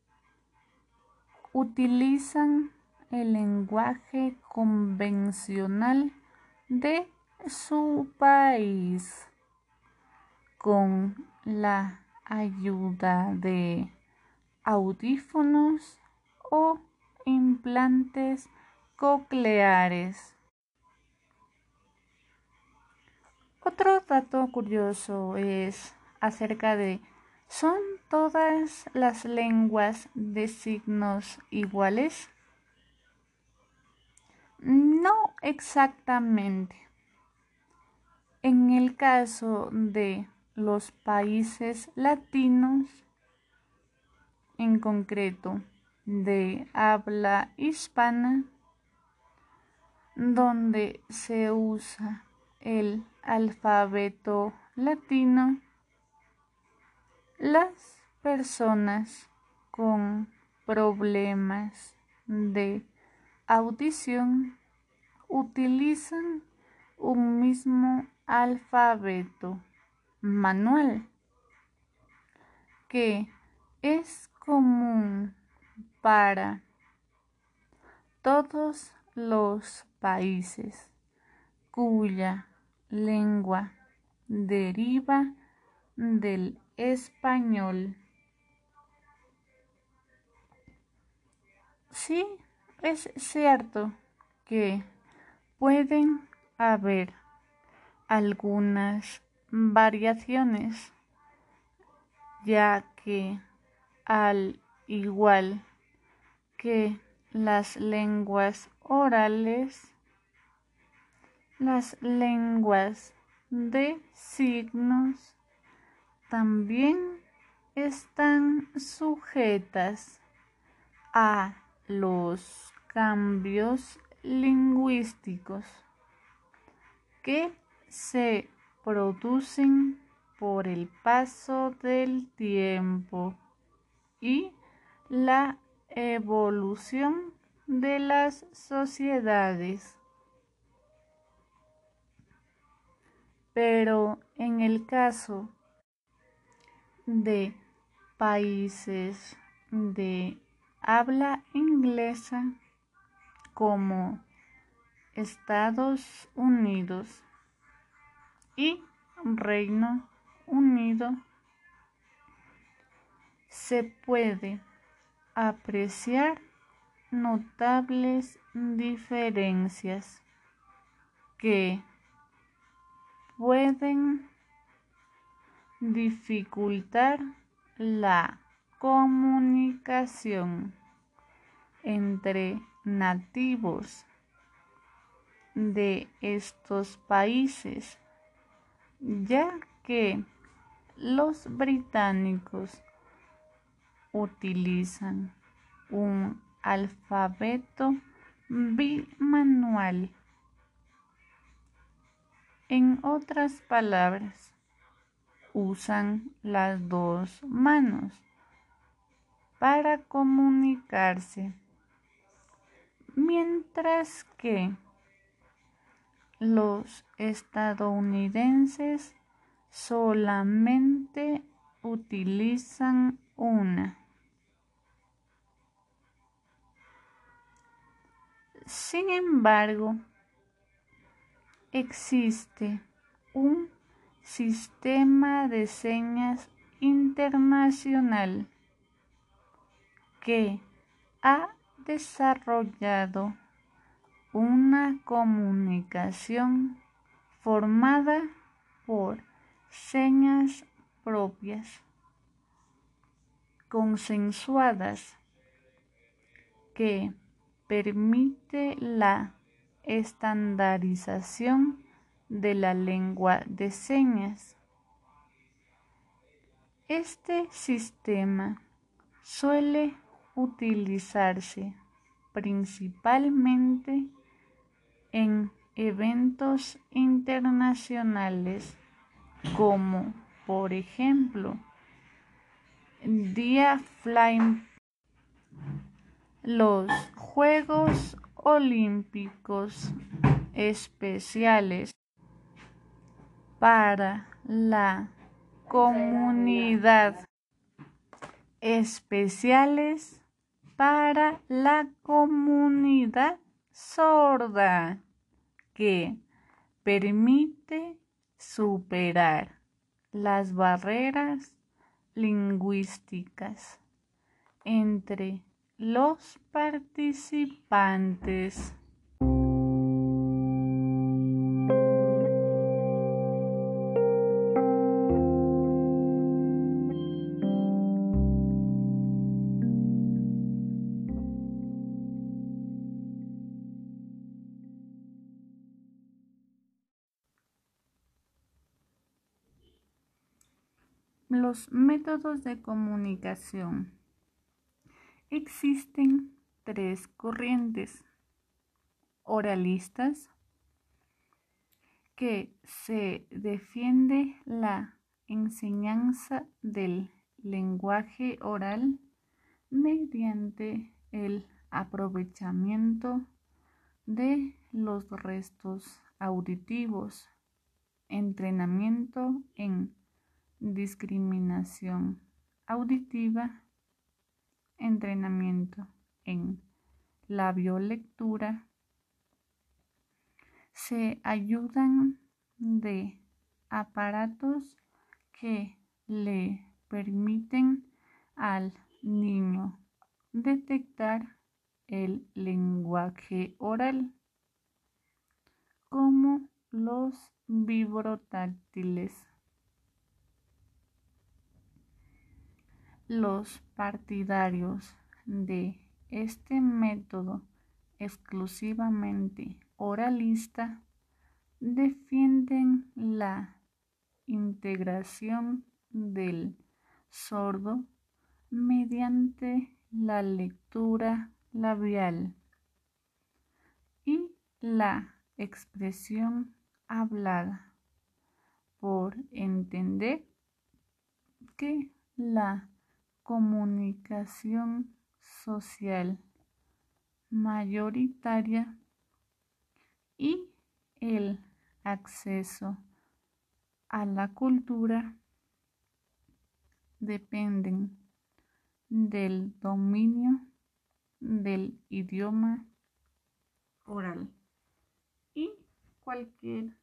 utilizan el lenguaje convencional de su país con la ayuda de audífonos o implantes cocleares. Otro dato curioso es acerca de ¿son todas las lenguas de signos iguales? No exactamente. En el caso de los países latinos, en concreto de habla hispana, donde se usa el alfabeto latino, las personas con problemas de audición utilizan un mismo alfabeto manual que es común para todos los países cuya lengua deriva del español. Sí, es cierto que pueden haber algunas variaciones, ya que al igual que las lenguas orales, las lenguas de signos también están sujetas a los cambios lingüísticos que se producen por el paso del tiempo y la evolución de las sociedades. Pero en el caso de países de habla inglesa como Estados Unidos, y Reino Unido se puede apreciar notables diferencias que pueden dificultar la comunicación entre nativos de estos países ya que los británicos utilizan un alfabeto bimanual. En otras palabras, usan las dos manos para comunicarse, mientras que los estadounidenses solamente utilizan una. Sin embargo, existe un sistema de señas internacional que ha desarrollado una comunicación formada por señas propias, consensuadas, que permite la estandarización de la lengua de señas. Este sistema suele utilizarse principalmente en eventos internacionales como por ejemplo Día Flying los Juegos Olímpicos Especiales para la comunidad. Especiales para la comunidad sorda que permite superar las barreras lingüísticas entre los participantes. Los métodos de comunicación. Existen tres corrientes oralistas que se defiende la enseñanza del lenguaje oral mediante el aprovechamiento de los restos auditivos, entrenamiento en discriminación auditiva, entrenamiento en labiolectura, se ayudan de aparatos que le permiten al niño detectar el lenguaje oral, como los vibrotáctiles. Los partidarios de este método exclusivamente oralista defienden la integración del sordo mediante la lectura labial y la expresión hablada por entender que la comunicación social mayoritaria y el acceso a la cultura dependen del dominio del idioma oral y cualquier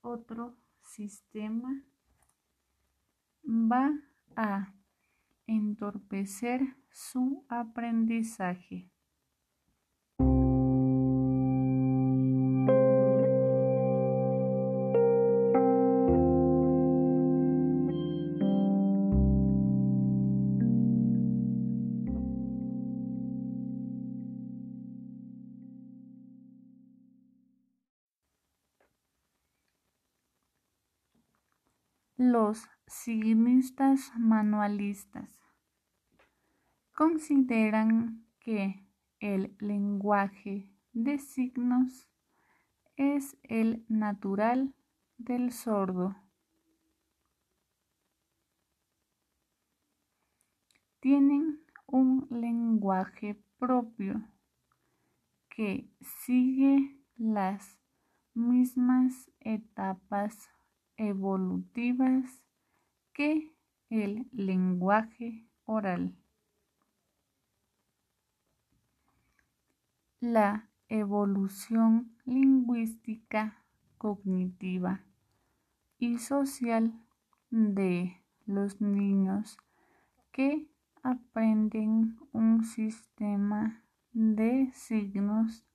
otro sistema va a entorpecer su aprendizaje. Los signistas manualistas consideran que el lenguaje de signos es el natural del sordo. Tienen un lenguaje propio que sigue las mismas etapas evolutivas que el lenguaje oral. La evolución lingüística, cognitiva y social de los niños que aprenden un sistema de signos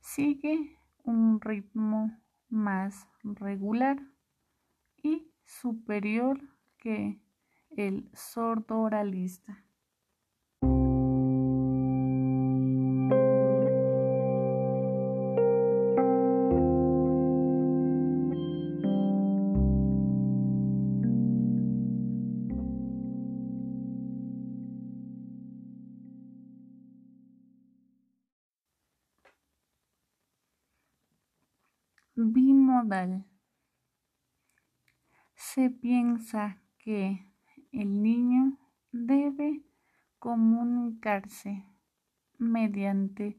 sigue un ritmo más regular y superior que el sordo oralista. Se piensa que el niño debe comunicarse mediante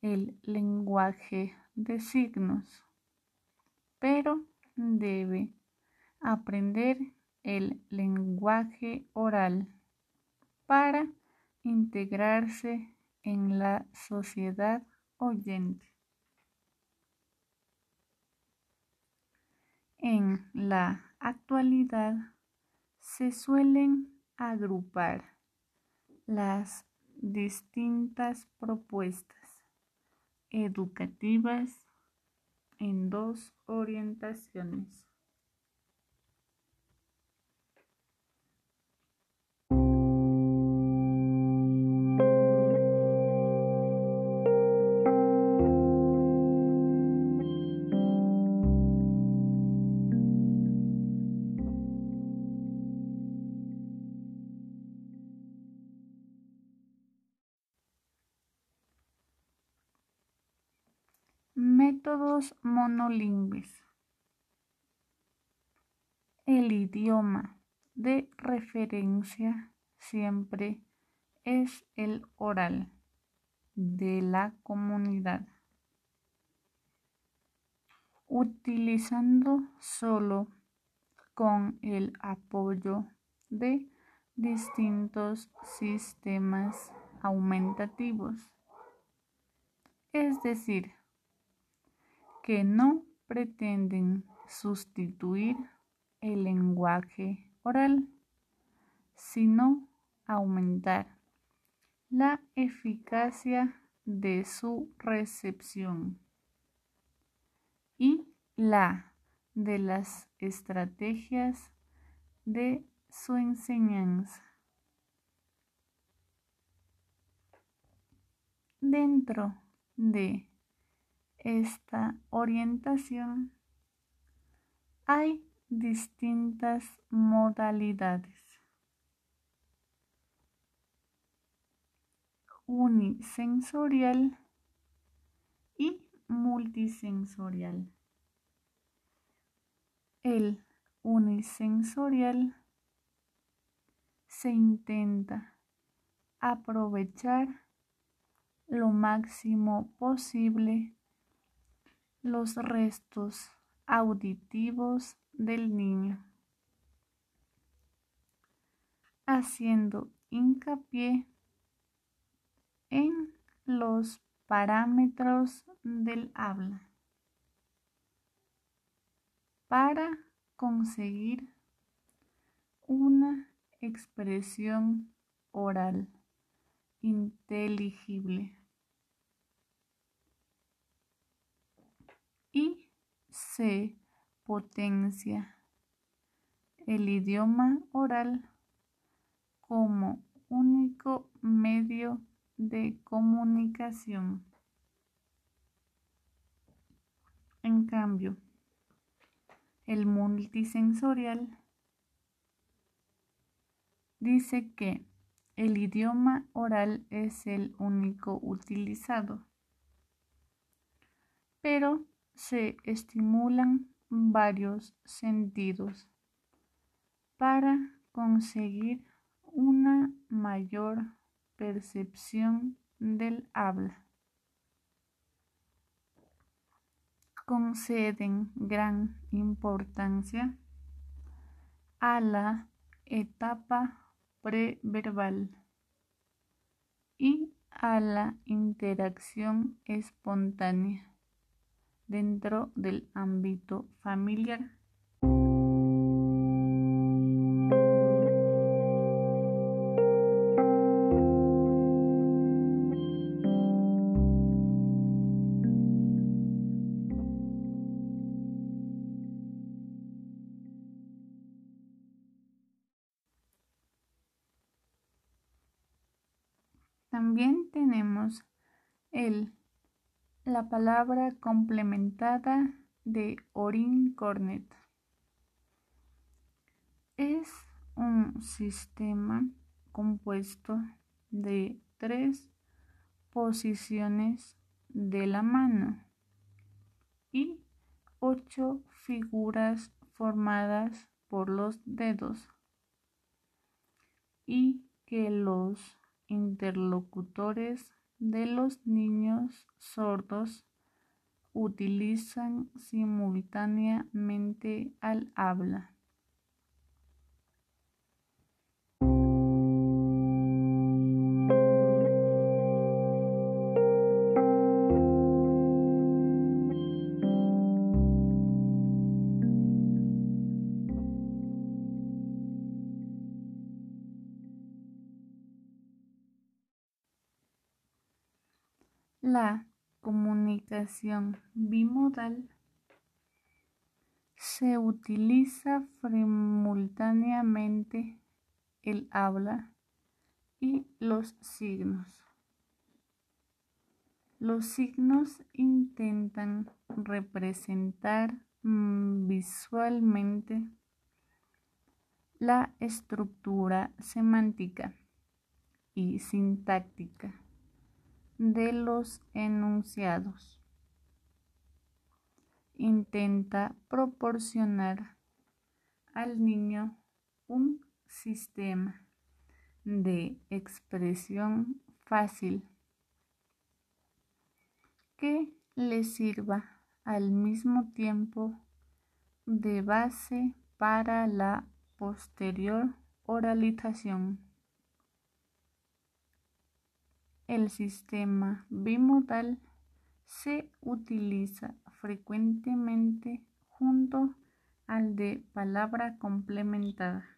el lenguaje de signos, pero debe aprender el lenguaje oral para integrarse en la sociedad oyente. En la actualidad se suelen agrupar las distintas propuestas educativas en dos orientaciones. Monolingües. El idioma de referencia siempre es el oral de la comunidad, utilizando solo con el apoyo de distintos sistemas aumentativos, es decir, que no pretenden sustituir el lenguaje oral, sino aumentar la eficacia de su recepción y la de las estrategias de su enseñanza. Dentro de esta orientación hay distintas modalidades. Unisensorial y multisensorial. El unisensorial se intenta aprovechar lo máximo posible los restos auditivos del niño, haciendo hincapié en los parámetros del habla para conseguir una expresión oral inteligible. Y se potencia el idioma oral como único medio de comunicación. En cambio, el multisensorial dice que el idioma oral es el único utilizado, pero se estimulan varios sentidos para conseguir una mayor percepción del habla. Conceden gran importancia a la etapa preverbal y a la interacción espontánea dentro del ámbito familiar. Palabra complementada de Orin Cornet. Es un sistema compuesto de tres posiciones de la mano y ocho figuras formadas por los dedos y que los interlocutores de los niños sordos utilizan simultáneamente al habla. Comunicación bimodal se utiliza simultáneamente el habla y los signos. Los signos intentan representar mm, visualmente la estructura semántica y sintáctica de los enunciados. Intenta proporcionar al niño un sistema de expresión fácil que le sirva al mismo tiempo de base para la posterior oralización. El sistema bimodal se utiliza frecuentemente junto al de palabra complementada.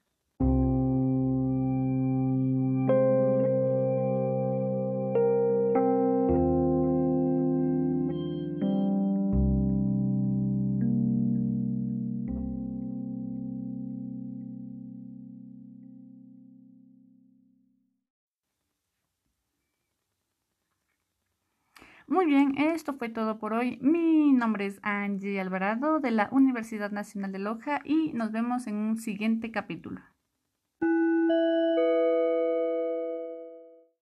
Esto fue todo por hoy. Mi nombre es Angie Alvarado de la Universidad Nacional de Loja y nos vemos en un siguiente capítulo.